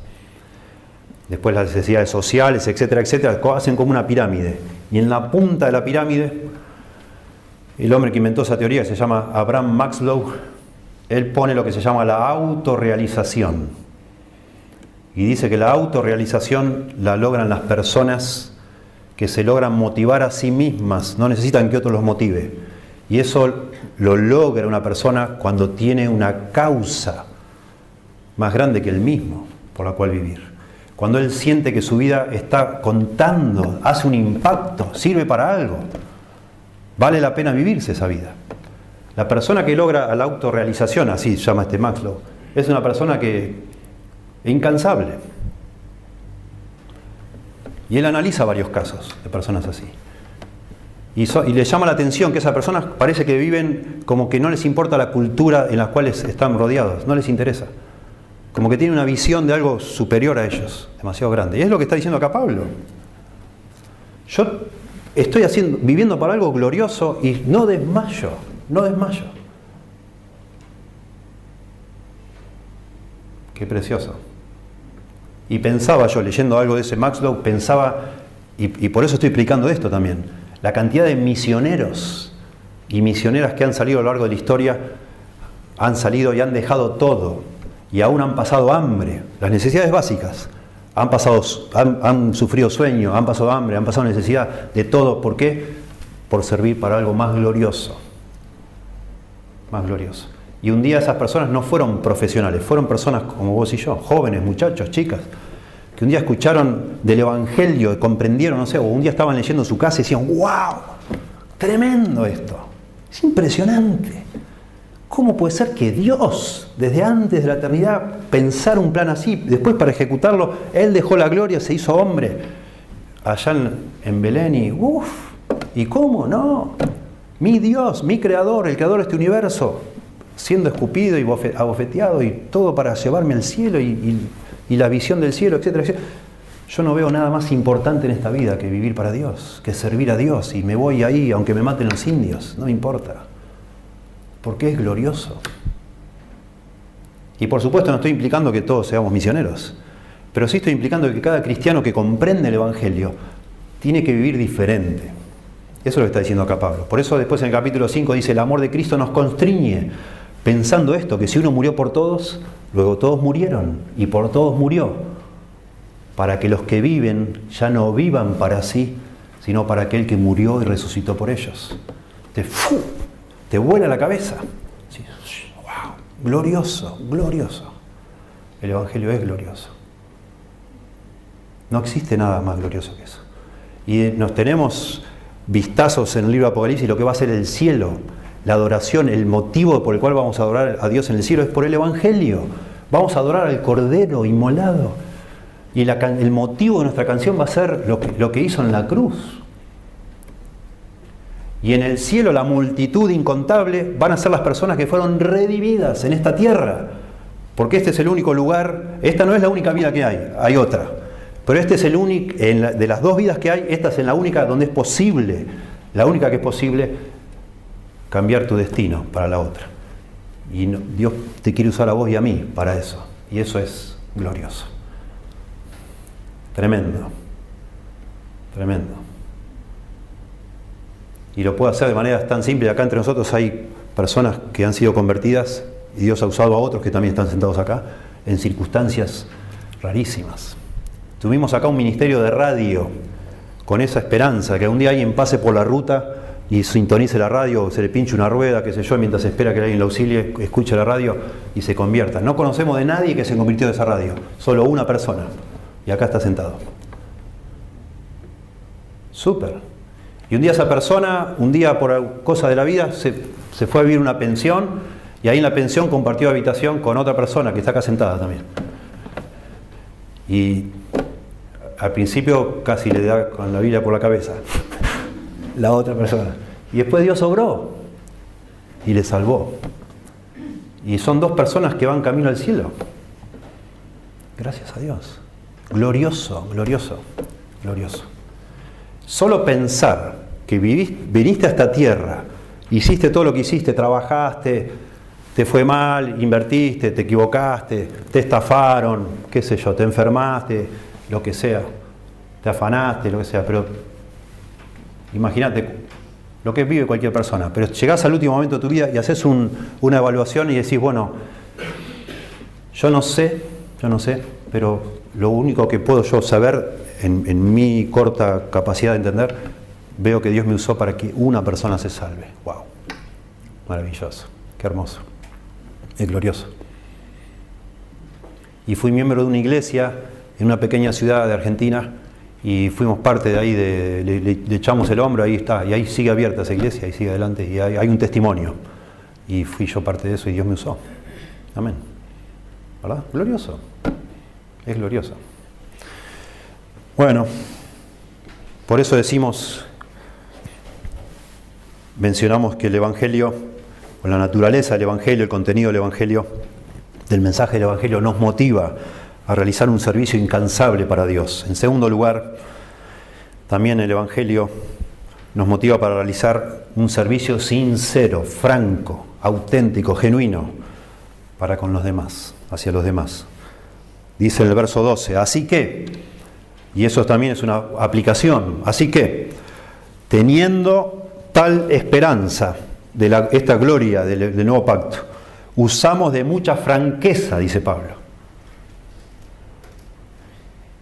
después las necesidades sociales, etcétera, etcétera, hacen como una pirámide. Y en la punta de la pirámide, el hombre que inventó esa teoría, se llama Abraham Maxlow, él pone lo que se llama la autorrealización. Y dice que la autorrealización la logran las personas que se logran motivar a sí mismas, no necesitan que otro los motive. Y eso lo logra una persona cuando tiene una causa más grande que él mismo por la cual vivir cuando él siente que su vida está contando, hace un impacto, sirve para algo, vale la pena vivirse esa vida. La persona que logra la autorrealización, así llama este Maxlow, es una persona que es incansable. Y él analiza varios casos de personas así. Y, y, le llama la atención que esas personas parece que viven como que no les importa la cultura en la cual están rodeados, no les interesa como que tiene una visión de algo superior a ellos, demasiado grande. Y es lo que está diciendo acá Pablo. Yo estoy haciendo, viviendo para algo glorioso y no desmayo, no desmayo. Qué precioso. Y pensaba yo, leyendo algo de ese Maxlow, pensaba, y, por eso estoy explicando esto también, la cantidad de misioneros y misioneras que han salido a lo largo de la historia, han salido y han dejado todo y aún han pasado hambre, las necesidades básicas. Han, pasado, han, sufrido sueño, han pasado hambre, han pasado necesidad de todo. ¿Por qué? Por servir para algo más glorioso. Más glorioso. Y un día esas personas no fueron profesionales, fueron personas como vos y yo, jóvenes, muchachos, chicas, que un día escucharon del Evangelio, comprendieron, no sé, o un día estaban leyendo su casa y decían, wow, tremendo esto, es impresionante. ¿Cómo puede ser que Dios, desde antes de la eternidad, pensara un plan así? Después para ejecutarlo, Él dejó la gloria, se hizo hombre. Allá en, Belén y, uff, ¿y cómo? No. Mi Dios, mi creador, el creador de este universo, siendo escupido y abofeteado y todo para llevarme al cielo y, la visión del cielo, etcétera, etcétera. Yo no veo nada más importante en esta vida que vivir para Dios, que servir a Dios. Y me voy ahí, aunque me maten los indios, no me importa. Porque es glorioso. Y por supuesto no estoy implicando que todos seamos misioneros, pero sí estoy implicando que cada cristiano que comprende el Evangelio tiene que vivir diferente. Eso es lo que está diciendo acá Pablo. Por eso después en el capítulo 5 dice, el amor de Cristo nos constriñe, pensando esto, que si uno murió por todos, luego todos murieron y por todos murió, para que los que viven ya no vivan para sí, sino para aquel que murió y resucitó por ellos. Te, te vuela la cabeza. wow, glorioso, glorioso. El Evangelio es glorioso. No existe nada más glorioso que eso. Y nos tenemos vistazos en el libro de Apocalipsis lo que va a ser el cielo, la adoración, el motivo por el cual vamos a adorar a Dios en el cielo es por el Evangelio. Vamos a adorar al Cordero inmolado. Y el motivo de nuestra canción va a ser lo que, hizo en la cruz. Y en el cielo la multitud incontable van a ser las personas que fueron redividas en esta tierra. Porque este es el único lugar, esta no es la única vida que hay, hay otra. Pero este es el único, de las dos vidas que hay, esta es la única donde es posible, la única que es posible cambiar tu destino para la otra. Y Dios te quiere usar a vos y a mí para eso. Y eso es glorioso. Tremendo. Tremendo. Y lo puede hacer de manera tan simple. Acá entre nosotros hay personas que han sido convertidas y Dios ha usado a otros que también están sentados acá en circunstancias rarísimas. Tuvimos acá un ministerio de radio con esa esperanza, que un día alguien pase por la ruta y sintonice la radio, se le pinche una rueda, qué sé yo, mientras espera que alguien lo auxilie, escuche la radio y se convierta. No conocemos de nadie que se convirtió de esa radio, solo una persona. Y acá está sentado. Súper. Y un día esa persona, un día por cosa de la vida, se, se fue a vivir una pensión y ahí en la pensión compartió habitación con otra persona que está acá sentada también. Y al principio casi le da con la Biblia por la cabeza la otra persona. Y después Dios obró y le salvó. Y son dos personas que van camino al cielo. Gracias a Dios. Glorioso, glorioso, glorioso. Solo pensar que viniste a esta tierra, hiciste todo lo que hiciste, trabajaste, te fue mal, invertiste, te equivocaste, te estafaron, qué sé yo, te enfermaste, lo que sea, te afanaste, lo que sea, pero imagínate lo que vive cualquier persona, pero llegás al último momento de tu vida y haces una evaluación y decís, bueno, yo no sé, yo no sé, pero lo único que puedo yo saber en, en mi corta capacidad de entender, veo que Dios me usó para que una persona se salve. ¡Wow! Maravilloso, qué hermoso, es glorioso. Y fui miembro de una iglesia en una pequeña ciudad de Argentina y fuimos parte de ahí, de, le, echamos el hombro, ahí está, y ahí sigue abierta esa iglesia, y sigue adelante, y hay, un testimonio. Y fui yo parte de eso y Dios me usó. Amén. ¿Verdad? Glorioso. Es glorioso. Bueno, por eso decimos, mencionamos que el Evangelio, o la naturaleza del Evangelio, el contenido del Evangelio, del mensaje del Evangelio nos motiva a realizar un servicio incansable para Dios. En segundo lugar, también el Evangelio nos motiva para realizar un servicio sincero, franco, auténtico, genuino para con los demás, hacia los demás. Dice en el verso 12, así que, y eso también es una aplicación, así que, teniendo tal esperanza de esta gloria del, del nuevo pacto, usamos de mucha franqueza, dice Pablo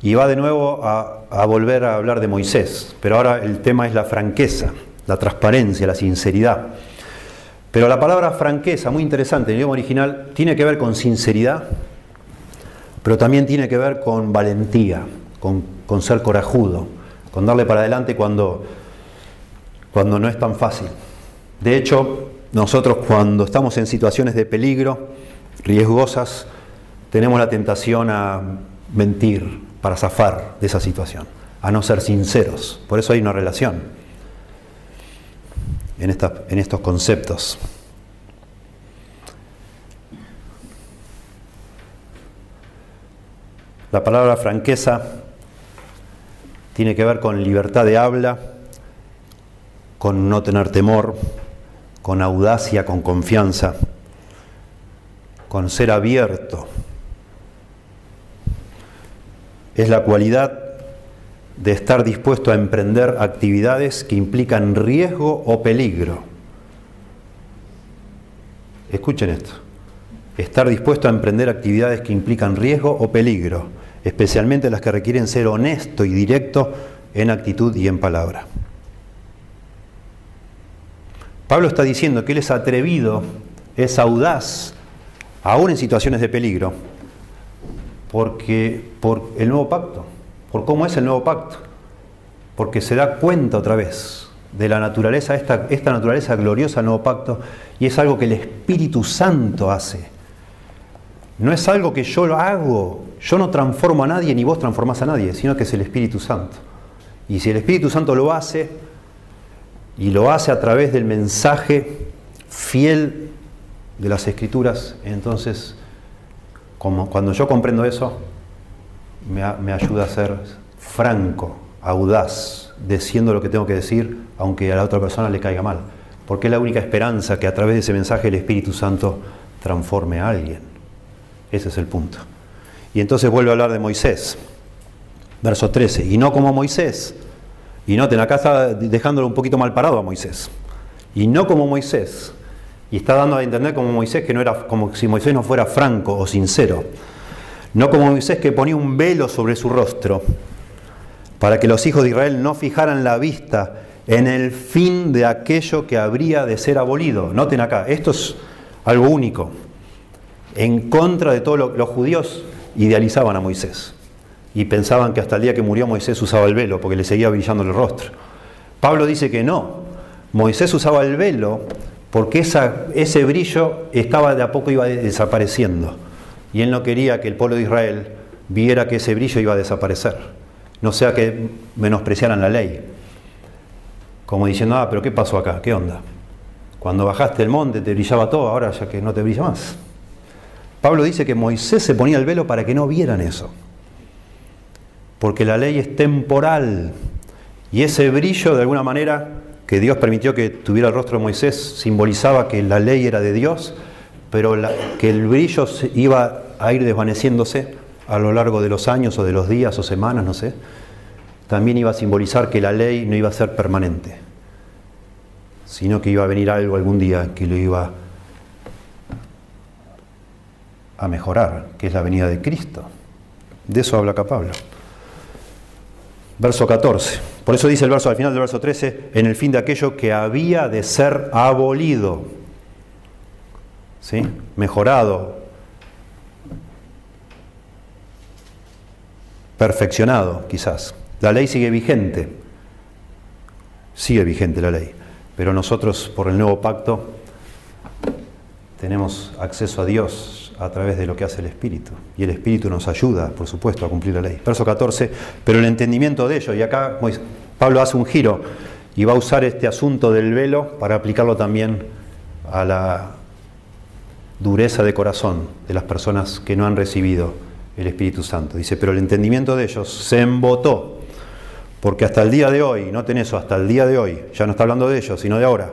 y va de nuevo a, volver a hablar de Moisés, pero ahora el tema es la franqueza, la transparencia, la sinceridad. Pero la palabra franqueza, muy interesante, en el idioma original, tiene que ver con sinceridad, pero también tiene que ver con valentía, con, con ser corajudo, con darle para adelante cuando, cuando no es tan fácil. De hecho, nosotros cuando estamos en situaciones de peligro, riesgosas, tenemos la tentación a mentir, para zafar de esa situación, a no ser sinceros. Por eso hay una relación en, en estos conceptos. La palabra franqueza tiene que ver con libertad de habla, con no tener temor, con audacia, con confianza, con ser abierto. Es la cualidad de estar dispuesto a emprender actividades que implican riesgo o peligro. Escuchen esto. Estar dispuesto a emprender actividades que implican riesgo o peligro, especialmente las que requieren ser honesto y directo en actitud y en palabra. Pablo está diciendo que él es atrevido, es audaz, aún en situaciones de peligro, porque por el nuevo pacto, por cómo es el nuevo pacto, porque se da cuenta otra vez de la naturaleza, esta, esta naturaleza gloriosa del nuevo pacto, y es algo que el Espíritu Santo hace. No es algo que yo lo hago, yo no transformo a nadie ni vos transformás a nadie, sino que es el Espíritu Santo. Y si el Espíritu Santo lo hace, y lo hace a través del mensaje fiel de las Escrituras, entonces, cuando yo comprendo eso, me, ayuda a ser franco, audaz, diciendo lo que tengo que decir, aunque a la otra persona le caiga mal. Porque es la única esperanza que a través de ese mensaje el Espíritu Santo transforme a alguien. Ese es el punto. Y entonces vuelve a hablar de Moisés. Verso 13. Y no como Moisés. Y noten, acá está dejándolo un poquito mal parado a Moisés. Y no como Moisés. Y está dando a entender como Moisés que no era como si Moisés no fuera franco o sincero. No como Moisés que ponía un velo sobre su rostro para que los hijos de Israel no fijaran la vista en el fin de aquello que habría de ser abolido. Noten acá, esto es algo único. En contra de todo lo los judíos idealizaban a Moisés y pensaban que hasta el día que murió Moisés usaba el velo porque le seguía brillando el rostro. Pablo dice que no. Moisés usaba el velo porque ese brillo estaba de a poco iba desapareciendo y él no quería que el pueblo de Israel viera que ese brillo iba a desaparecer, no sea que menospreciaran la ley, como diciendo, ah, pero ¿qué pasó acá? ¿Qué onda? Cuando bajaste el monte te brillaba todo, ahora ya que no te brilla más. Pablo dice que Moisés se ponía el velo para que no vieran eso, porque la ley es temporal y ese brillo de alguna manera que Dios permitió que tuviera el rostro de Moisés simbolizaba que la ley era de Dios pero que el brillo iba a ir desvaneciéndose a lo largo de los años o de los días o semanas, no sé, también iba a simbolizar que la ley no iba a ser permanente, sino que iba a venir algo algún día que lo iba a mejorar, que es la venida de Cristo. De eso habla acá Pablo. Verso 14. Por eso dice el verso al final del verso 13, en el fin de aquello que había de ser abolido ¿sí? mejorado, perfeccionado quizás. La ley sigue vigente, sigue vigente la ley, pero nosotros por el nuevo pacto tenemos acceso a Dios a través de lo que hace el Espíritu. Y el Espíritu nos ayuda, por supuesto, a cumplir la ley. Verso 14, pero el entendimiento de ello, y acá Pablo hace un giro y va a usar este asunto del velo para aplicarlo también a la, dureza de corazón de las personas que no han recibido el Espíritu Santo. Dice, pero el entendimiento de ellos se embotó, porque hasta el día de hoy, noten eso, hasta el día de hoy, ya no está hablando de ellos, sino de ahora,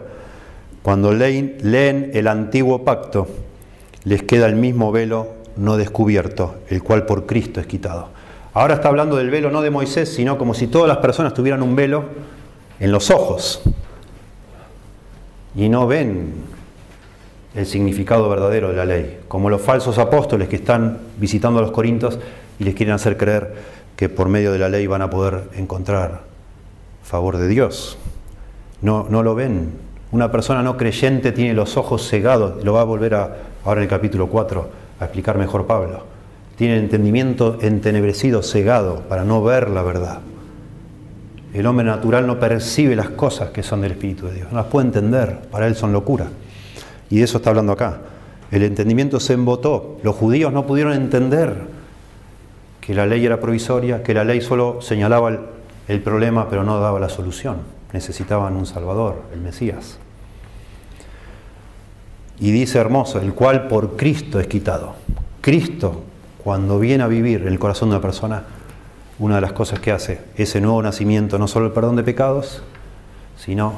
cuando leen el antiguo pacto, les queda el mismo velo no descubierto, el cual por Cristo es quitado. Ahora está hablando del velo no de Moisés, sino como si todas las personas tuvieran un velo en los ojos y no ven el significado verdadero de la ley, como los falsos apóstoles que están visitando a los corintios y les quieren hacer creer que por medio de la ley van a poder encontrar favor de Dios. No, no lo ven. Una persona no creyente tiene los ojos cegados, lo va a volver a, ahora en el capítulo 4 a explicar mejor Pablo. Tiene entendimiento entenebrecido, cegado, para no ver la verdad. El hombre natural no percibe las cosas que son del Espíritu de Dios, no las puede entender, para él son locura. Y de eso está hablando acá. El entendimiento se embotó. Los judíos no pudieron entender que la ley era provisoria, que la ley solo señalaba el, problema pero no daba la solución. Necesitaban un Salvador, el Mesías. Y dice hermoso, el cual por Cristo es quitado. Cristo, cuando viene a vivir en el corazón de una persona, una de las cosas que hace ese nuevo nacimiento, no solo el perdón de pecados, sino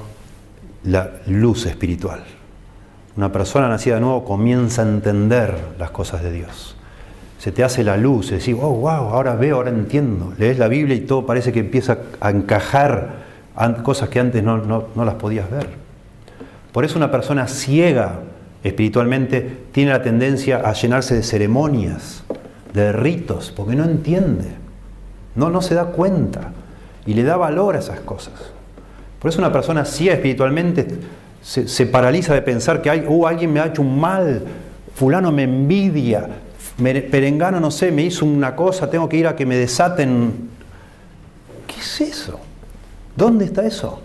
la luz espiritual. Una persona nacida de nuevo comienza a entender las cosas de Dios. Se te hace la luz, decís, oh, wow, ahora veo, ahora entiendo. Lees la Biblia y todo parece que empieza a encajar cosas que antes no, no las podías ver. Por eso una persona ciega espiritualmente tiene la tendencia a llenarse de ceremonias, de ritos, porque no entiende, no, no se da cuenta y le da valor a esas cosas. Por eso una persona ciega espiritualmente se, paraliza de pensar que hay, uh, alguien me ha hecho un mal, fulano me envidia, perengano, no sé, me hizo una cosa, tengo que ir a que me desaten. ¿Qué es eso? ¿Dónde está eso?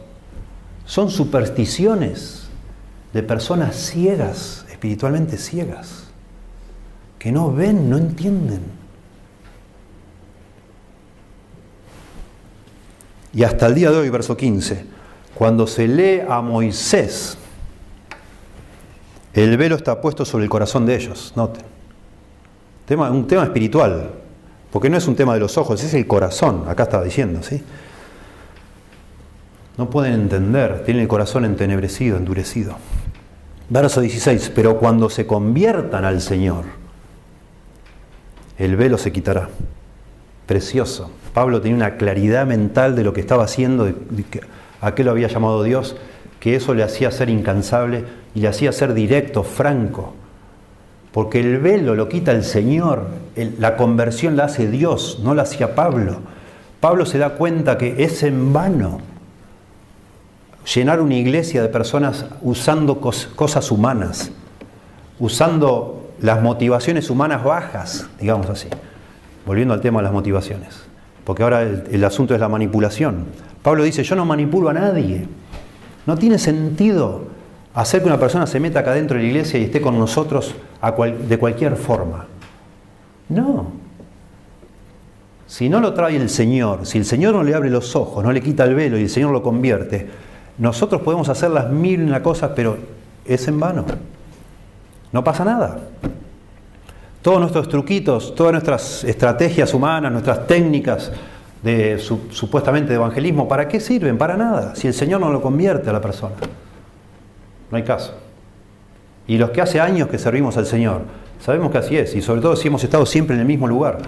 Son supersticiones de personas ciegas, espiritualmente ciegas, que no ven, no entienden. Y hasta el día de hoy, verso 15, cuando se lee a Moisés, el velo está puesto sobre el corazón de ellos, noten. Tema, un tema espiritual, porque no es un tema de los ojos, es el corazón, acá estaba diciendo, ¿sí? No pueden entender, tienen el corazón entenebrecido, endurecido. Verso 16, pero cuando se conviertan al Señor, el velo se quitará. Precioso. Pablo tenía una claridad mental de lo que estaba haciendo, de, a qué lo había llamado Dios, que eso le hacía ser incansable y le hacía ser directo, franco. Porque el velo lo quita el Señor, la conversión la hace Dios, no la hacía Pablo. Pablo se da cuenta que es en vano llenar una iglesia de personas usando cosas humanas, usando las motivaciones humanas bajas, digamos así. Volviendo al tema de las motivaciones, porque ahora el, asunto es la manipulación. Pablo dice, yo no manipulo a nadie. No tiene sentido hacer que una persona se meta acá dentro de la iglesia y esté con nosotros de cualquier forma. No. Si no lo trae el Señor, si el Señor no le abre los ojos, no le quita el velo y el Señor lo convierte, nosotros podemos hacer las mil cosas, pero es en vano. No pasa nada. Todos nuestros truquitos, todas nuestras estrategias humanas, nuestras técnicas de supuestamente de evangelismo, ¿para qué sirven? Para nada, si el Señor no lo convierte a la persona. No hay caso. Y los que hace años que servimos al Señor, sabemos que así es, y sobre todo si hemos estado siempre en el mismo lugar.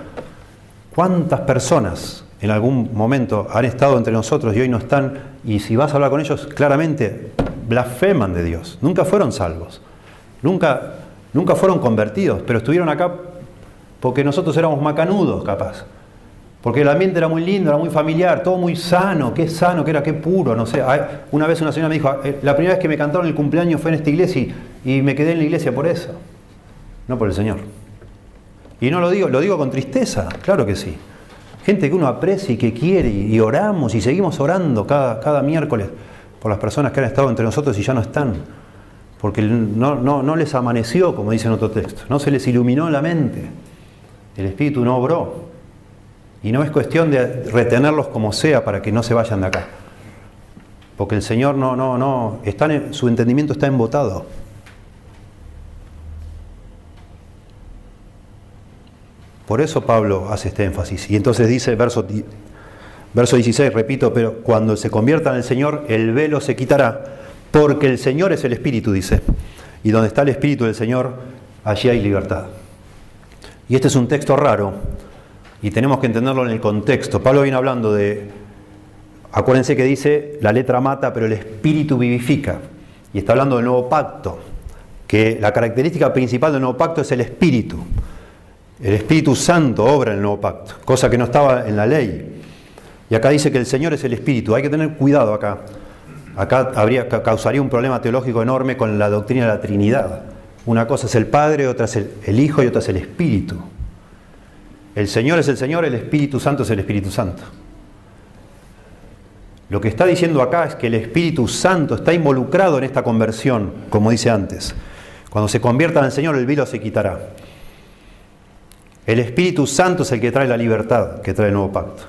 ¿Cuántas personas en algún momento han estado entre nosotros y hoy no están, y si vas a hablar con ellos, claramente blasfeman de Dios, nunca fueron salvos, nunca, nunca fueron convertidos, pero estuvieron acá porque nosotros éramos macanudos, capaz. Porque el ambiente era muy lindo, era muy familiar, todo muy sano, qué sano, qué era, qué puro, no sé. Una vez una señora me dijo, eh, la primera vez que me cantaron el cumpleaños fue en esta iglesia y, y me quedé en la iglesia por eso, no por el Señor. Y no lo digo, lo digo con tristeza, claro que sí gente que uno aprecia y que quiere, y oramos y seguimos orando cada, cada miércoles por las personas que han estado entre nosotros y ya no están, porque no, no, les amaneció, como dice en otro texto, no se les iluminó la mente, el Espíritu no obró, y no es cuestión de retenerlos como sea para que no se vayan de acá, porque el Señor no, no, no, su entendimiento está embotado. Por eso Pablo hace este énfasis. Y entonces dice, verso, verso 16, repito, pero cuando se convierta en el Señor, el velo se quitará, porque el Señor es el Espíritu, dice. Y donde está el Espíritu del Señor, allí hay libertad. Y este es un texto raro, y tenemos que entenderlo en el contexto. Pablo viene hablando de, acuérdense que dice, la letra mata, pero el Espíritu vivifica. Y está hablando del nuevo pacto, que la característica principal del nuevo pacto es el Espíritu. El Espíritu Santo obra en el nuevo pacto, cosa que no estaba en la ley. Y acá dice que el Señor es el Espíritu. Hay que tener cuidado acá. Acá habría, causaría un problema teológico enorme con la doctrina de la Trinidad. Una cosa es el Padre, otra es el, Hijo y otra es el Espíritu. El Señor es el Señor, el Espíritu Santo es el Espíritu Santo. Lo que está diciendo acá es que el Espíritu Santo está involucrado en esta conversión, como dice antes. Cuando se convierta el Señor, el velo se quitará. El Espíritu Santo es el que trae la libertad, que trae el nuevo pacto.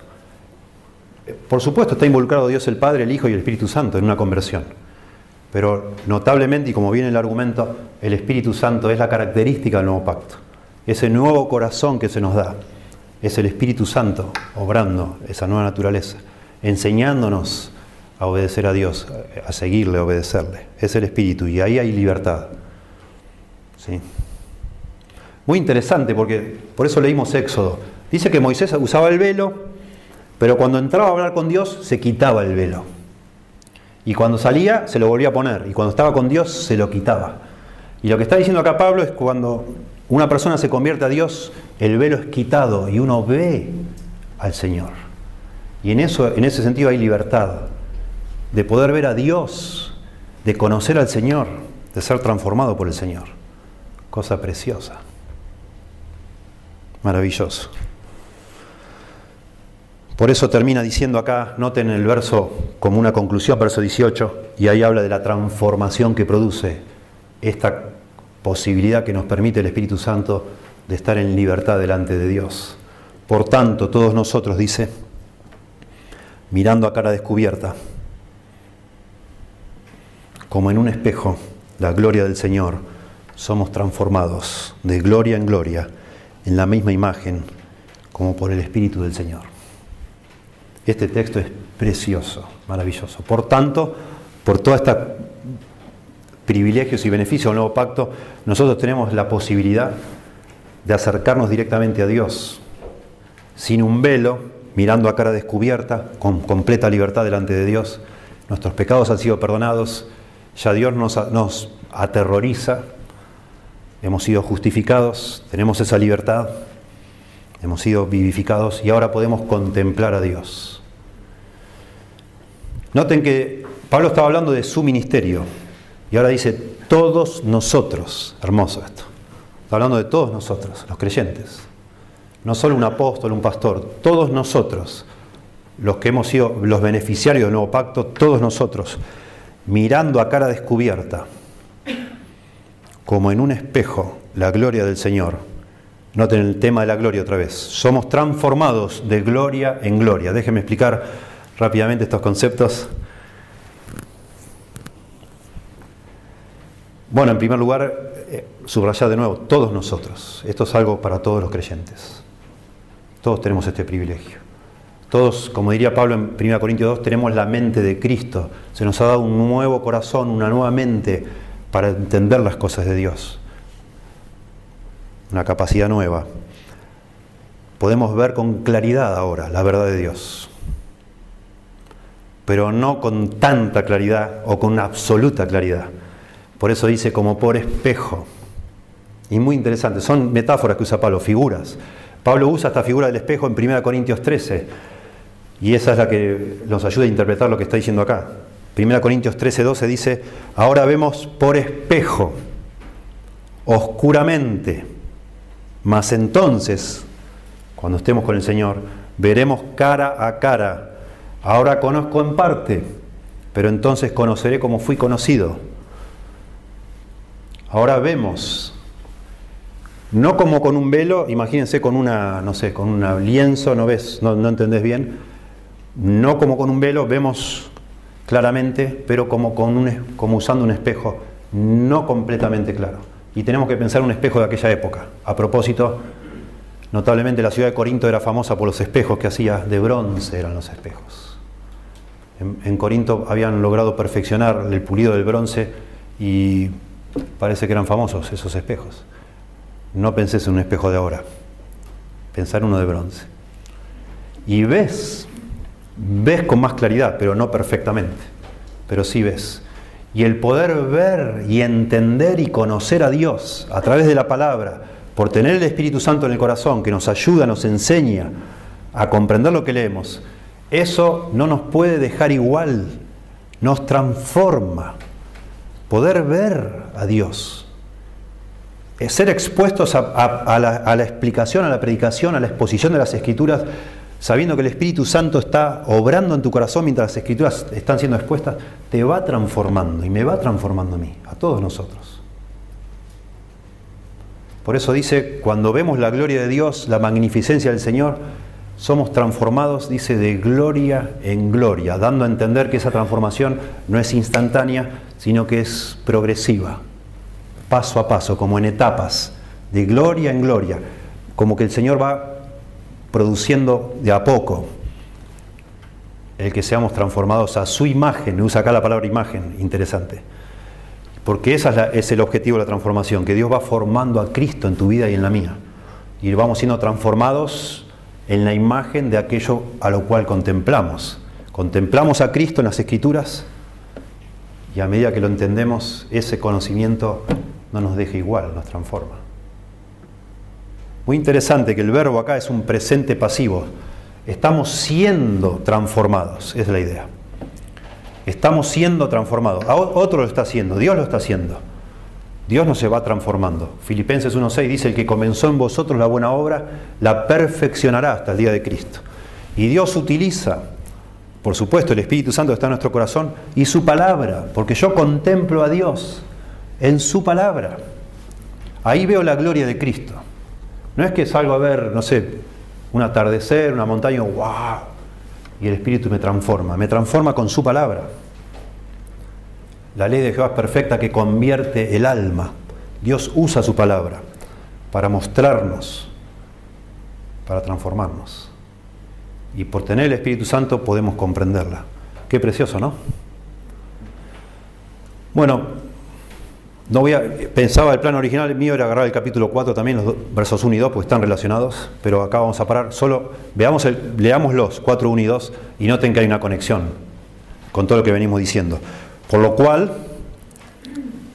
Por supuesto está involucrado Dios el Padre, el Hijo y el Espíritu Santo en una conversión. Pero notablemente, y como viene el argumento, el Espíritu Santo es la característica del nuevo pacto. Ese nuevo corazón que se nos da, Es el Espíritu Santo obrando esa nueva naturaleza, enseñándonos a obedecer a Dios, a seguirle, a obedecerle. Es el Espíritu y ahí hay libertad. ¿Sí? Muy interesante porque por eso leímos Éxodo. Dice que Moisés usaba el velo, pero cuando entraba a hablar con Dios se quitaba el velo. Y cuando salía se lo volvía a poner. Y cuando estaba con Dios se lo quitaba. Y lo que está diciendo acá Pablo es cuando una persona se convierte a Dios, el velo es quitado y uno ve al Señor. Y en, eso, en ese sentido hay libertad de poder ver a Dios, de conocer al Señor, de ser transformado por el Señor. Cosa preciosa. Maravilloso. Por eso termina diciendo acá, noten el verso como una conclusión, verso 18, y ahí habla de la transformación que produce esta posibilidad que nos permite el Espíritu Santo de estar en libertad delante de Dios. Por tanto, todos nosotros, dice, mirando a cara descubierta, como en un espejo, la gloria del Señor, somos transformados de gloria en gloria en la misma imagen como por el Espíritu del Señor. Este texto es precioso, maravilloso. Por tanto, por todos estos privilegios y beneficios del nuevo pacto, nosotros tenemos la posibilidad de acercarnos directamente a Dios, sin un velo, mirando a cara descubierta, con completa libertad delante de Dios. Nuestros pecados han sido perdonados, ya Dios nos, nos aterroriza, hemos sido justificados, tenemos esa libertad, hemos sido vivificados y ahora podemos contemplar a Dios. Noten que Pablo estaba hablando de su ministerio y ahora dice todos nosotros, hermoso esto, está hablando de todos nosotros, los creyentes, no solo un apóstol, un pastor, todos nosotros, los que hemos sido los beneficiarios del nuevo pacto, todos nosotros mirando a cara descubierta, como en un espejo, la gloria del Señor. Noten el tema de la gloria otra vez. Somos transformados de gloria en gloria. Déjenme explicar rápidamente estos conceptos. Bueno, en primer lugar, eh, subrayar de nuevo, todos nosotros. Esto es algo para todos los creyentes. Todos tenemos este privilegio. Todos, como diría Pablo en 1 Corintios 2, tenemos la mente de Cristo. Se nos ha dado un nuevo corazón, una nueva mente para entender las cosas de Dios. Una capacidad nueva. Podemos ver con claridad ahora la verdad de Dios. Pero no con tanta claridad o con absoluta claridad. Por eso dice como por espejo. Y muy interesante, son metáforas que usa Pablo, figuras. Pablo usa esta figura del espejo en 1 Corintios 13 y esa es la que nos ayuda a interpretar lo que está diciendo acá. 1 Corintios 13, 12 dice, ahora vemos por espejo, oscuramente, mas entonces, cuando estemos con el Señor, veremos cara a cara. Ahora conozco en parte, pero entonces conoceré como fui conocido. Ahora vemos, no como con un velo, imagínense con una, no sé, con un lienzo, no ves, no, no entendés bien, no como con un velo, vemos claramente, pero como, con un, usando un espejo no completamente claro. Y tenemos que pensar un espejo de aquella época. A propósito, notablemente la ciudad de Corinto era famosa por los espejos que hacía de bronce, eran los espejos. En, Corinto habían logrado perfeccionar el pulido del bronce y parece que eran famosos esos espejos. No penses en un espejo de ahora, pensar uno de bronce. Y ves ves con más claridad, pero no perfectamente, pero sí ves. Y el poder ver y entender y conocer a Dios a través de la palabra, por tener el Espíritu Santo en el corazón, que nos ayuda, nos enseña a comprender lo que leemos, eso no nos puede dejar igual, nos transforma. Poder ver a Dios, ser expuestos a, la, a la explicación, a la predicación, a la exposición de las escrituras, sabiendo que el Espíritu Santo está obrando en tu corazón mientras las escrituras están siendo expuestas, te va transformando y me va transformando a mí, a todos nosotros. Por eso dice, cuando vemos la gloria de Dios, la magnificencia del Señor, somos transformados, dice, de gloria en gloria, dando a entender que esa transformación no es instantánea, sino que es progresiva, paso a paso, como en etapas, de gloria en gloria, como que el Señor va produciendo de a poco el que seamos transformados a su imagen. Usa acá la palabra imagen, interesante. Porque ese es, es el objetivo de la transformación, que Dios va formando a Cristo en tu vida y en la mía. Y vamos siendo transformados en la imagen de aquello a lo cual contemplamos. Contemplamos a Cristo en las Escrituras y a medida que lo entendemos, ese conocimiento no nos deja igual, nos transforma. Muy interesante que el verbo acá es un presente pasivo. Estamos siendo transformados, es la idea. Estamos siendo transformados. Otro lo está haciendo, Dios lo está haciendo. Dios no se va transformando. Filipenses 1.6 dice, el que comenzó en vosotros la buena obra, la perfeccionará hasta el día de Cristo. Y Dios utiliza, por supuesto, el Espíritu Santo está en nuestro corazón y su palabra, porque yo contemplo a Dios en su palabra. Ahí veo la gloria de Cristo. No es que salgo a ver, no sé, un atardecer, una montaña, wow, y el Espíritu me transforma, me transforma con su palabra. La ley de Jehová es perfecta que convierte el alma. Dios usa su palabra para mostrarnos, para transformarnos. Y por tener el Espíritu Santo podemos comprenderla. Qué precioso, ¿no? Bueno, no voy a, pensaba el plan original mío era agarrar el capítulo 4 también, los versos 1 y 2, porque están relacionados, pero acá vamos a parar. Solo veamos leamos los 4, 1 y 2 y noten que hay una conexión con todo lo que venimos diciendo. Por lo cual,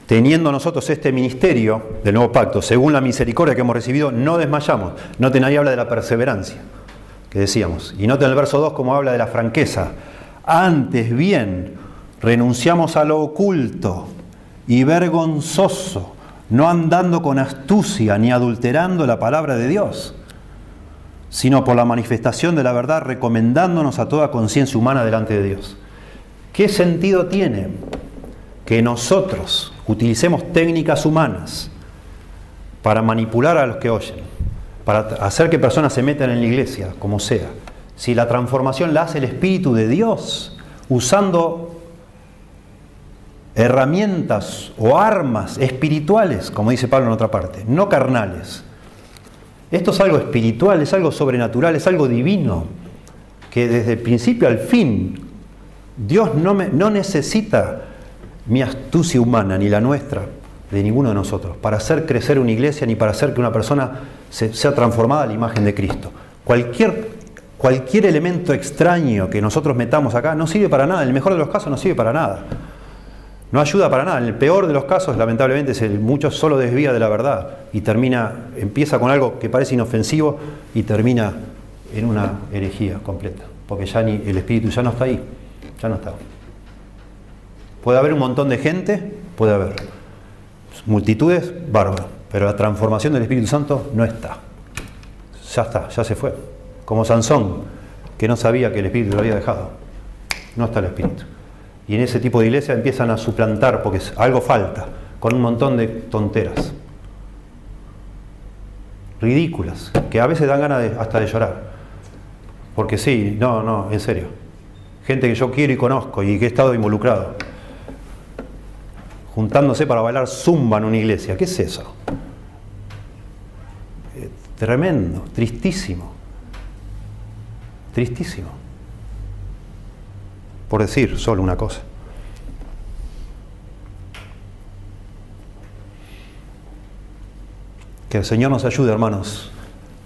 teniendo nosotros este ministerio del nuevo pacto, según la misericordia que hemos recibido, no desmayamos. Noten ahí habla de la perseverancia, que decíamos. Y noten el verso 2 como habla de la franqueza. Antes bien, renunciamos a lo oculto y vergonzoso, no andando con astucia ni adulterando la palabra de Dios, sino por la manifestación de la verdad, recomendándonos a toda conciencia humana delante de Dios. ¿Qué sentido tiene que nosotros utilicemos técnicas humanas para manipular a los que oyen, para hacer que personas se metan en la iglesia, como sea, si la transformación la hace el Espíritu de Dios, usando herramientas o armas espirituales, como dice Pablo en otra parte, no carnales. Esto es algo espiritual, es algo sobrenatural, es algo divino, que desde el principio al fin Dios no, necesita mi astucia humana ni la nuestra, de ninguno de nosotros, para hacer crecer una iglesia ni para hacer que una persona sea transformada a la imagen de Cristo. Cualquier, cualquier elemento extraño que nosotros metamos acá no sirve para nada, en el mejor de los casos no sirve para nada. No ayuda para nada. En el peor de los casos, lamentablemente, es el mucho solo desvía de la verdad y termina, empieza con algo que parece inofensivo y termina en una herejía completa, porque ya ni el espíritu ya no está ahí ya no está. Puede haber un montón de gente, puede haber multitudes, bárbaro, pero la transformación del Espíritu Santo no está. Ya está, ya se fue. Como Sansón, que no sabía que el Espíritu lo había dejado. No está el Espíritu. Y en ese tipo de iglesia empiezan a suplantar, porque algo falta, con un montón de tonteras. Ridículas, que a veces dan ganas hasta de llorar. Porque sí, no, no, en serio gente que yo quiero y conozco y que he estado involucrado, juntándose para bailar zumba en una iglesia. ¿Qué es eso? Eh, tremendo, tristísimo, tristísimo. Por decir solo una cosa. Que el Señor nos ayude, hermanos,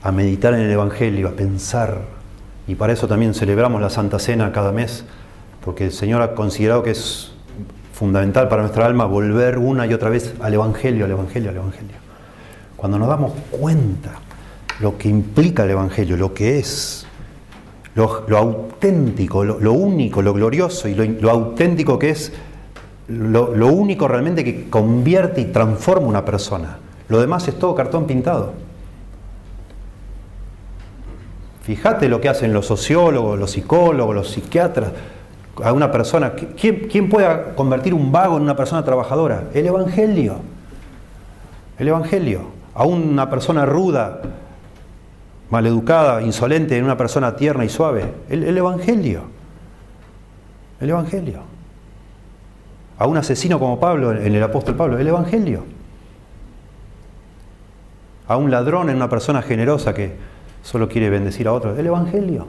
a meditar en el Evangelio, a pensar y para eso también celebramos la Santa Cena cada mes, porque el Señor ha considerado que es fundamental para nuestra alma volver una y otra vez al Evangelio, al Evangelio, al Evangelio. Cuando nos damos cuenta lo que implica el Evangelio, lo que es, lo, auténtico, lo, único, lo glorioso y lo, auténtico que es, lo único realmente que convierte y transforma una persona. Lo demás es todo cartón pintado. Fíjate lo que hacen los sociólogos, los psicólogos, los psiquiatras a una persona. ¿Quién, puede convertir un vago en una persona trabajadora? El Evangelio. El Evangelio. A una persona ruda, maleducada, insolente, en una persona tierna y suave. El, el Evangelio. El Evangelio. A un asesino como Pablo, en el apóstol Pablo. El Evangelio. A un ladrón en una persona generosa que solo quiere bendecir a otros. El Evangelio.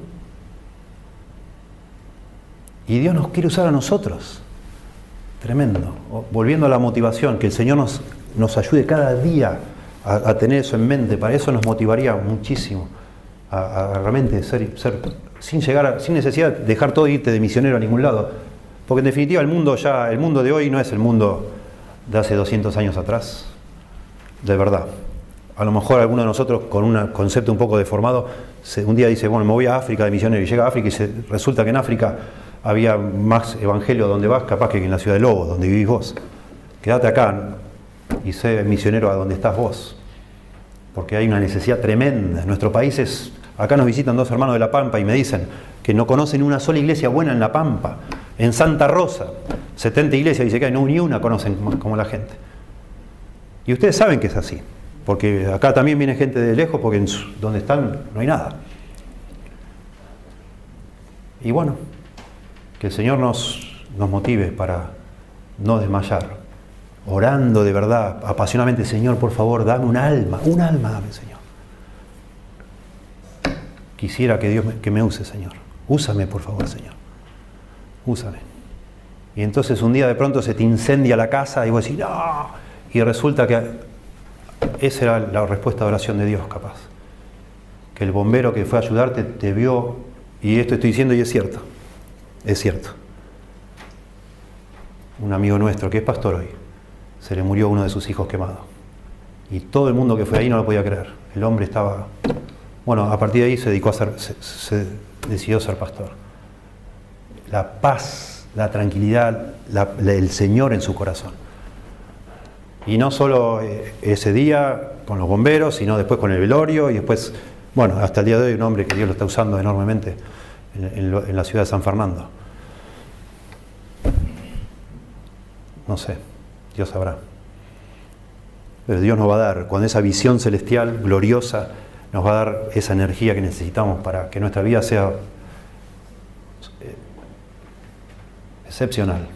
Y Dios nos quiere usar a nosotros. Tremendo. Volviendo a la motivación, que el Señor nos, nos ayude cada día a, tener eso en mente. Para eso nos motivaría muchísimo. A, realmente ser, ser, sin llegar sin necesidad de dejar todo e irte de misionero a ningún lado. Porque en definitiva el mundo ya, el mundo de hoy no es el mundo de hace 200 años atrás. De verdad. A lo mejor alguno de nosotros con un concepto un poco deformado, un día dice, bueno, me voy a África de misionero y llega a África y se, resulta que en África había más evangelio donde vas, capaz que en la ciudad de Lobos, donde vivís vos. Quédate acá y sé misionero a donde estás vos. Porque hay una necesidad tremenda. En nuestro país es, acá nos visitan dos hermanos de La Pampa y me dicen que no conocen una sola iglesia buena en La Pampa. En Santa Rosa, 70 iglesias, dice que no, ni una conocen como la gente. Y ustedes saben que es así, porque acá también viene gente de lejos, porque donde están no hay nada. Y bueno, que el Señor nos, nos motive para no desmayar, orando de verdad, apasionadamente, Señor, por favor, dame un alma, un alma dame, Señor. Quisiera que Dios me, que me use, Señor. Úsame, por favor, Señor. Úsame. Y entonces un día de pronto se te incendia la casa y vos decís, no. Y resulta que esa era la respuesta de oración de Dios, capaz. Que el bombero que fue a ayudarte te vio, y esto estoy diciendo y es cierto es cierto. Un amigo nuestro que es pastor hoy, se le murió uno de sus hijos quemado. Y todo el mundo que fue ahí no lo podía creer. El hombre estaba... Bueno, a partir de ahí se dedicó a ser, se, decidió ser pastor. La paz, la tranquilidad, el Señor en su corazón. Y no solo eh, ese día con los bomberos, sino después con el velorio y después, bueno, hasta el día de hoy un hombre que Dios lo está usando enormemente en, la ciudad de San Fernando. No sé, Dios sabrá. Pero Dios nos va a dar, con esa visión celestial, gloriosa, nos va a dar esa energía que necesitamos para que nuestra vida sea eh, excepcional,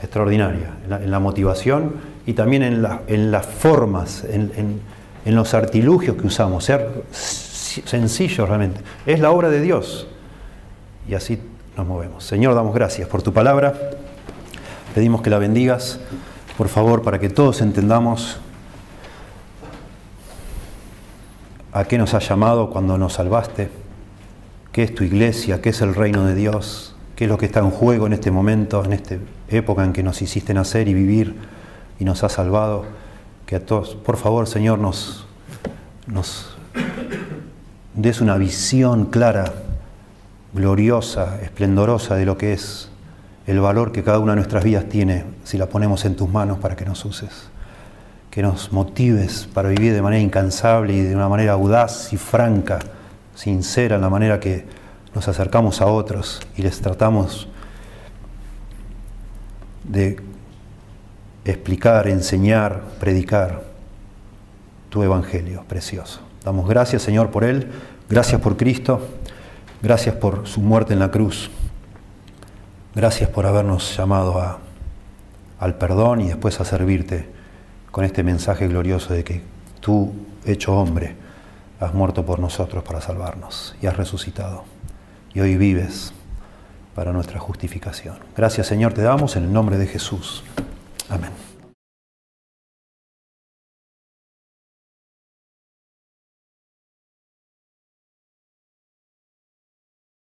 extraordinaria, en la, motivación y también en, las formas, en, en los artilugios que usamos, ser sencillos realmente. Es la obra de Dios y así nos movemos. Señor, damos gracias por tu palabra. Pedimos que la bendigas, por favor, para que todos entendamos a qué nos has llamado cuando nos salvaste, qué es tu iglesia, qué es el reino de Dios, qué es lo que está en juego en este momento, en esta época en que nos hiciste nacer y vivir y nos has salvado. Que a todos, por favor, Señor, nos, nos des una visión clara gloriosa, esplendorosa de lo que es el valor que cada una de nuestras vidas tiene si la ponemos en tus manos para que nos uses. Que nos motives para vivir de manera incansable y de una manera audaz y franca, sincera en la manera que nos acercamos a otros y les tratamos de explicar, enseñar, predicar tu evangelio precioso. Damos gracias, Señor, por él. Gracias por Cristo. Gracias por su muerte en la cruz. Gracias por habernos llamado a, al perdón y después a servirte con este mensaje glorioso de que tú, hecho hombre, has muerto por nosotros para salvarnos y has resucitado. Y hoy vives para nuestra justificación. Gracias Señor, te damos en el nombre de Jesús. Amén.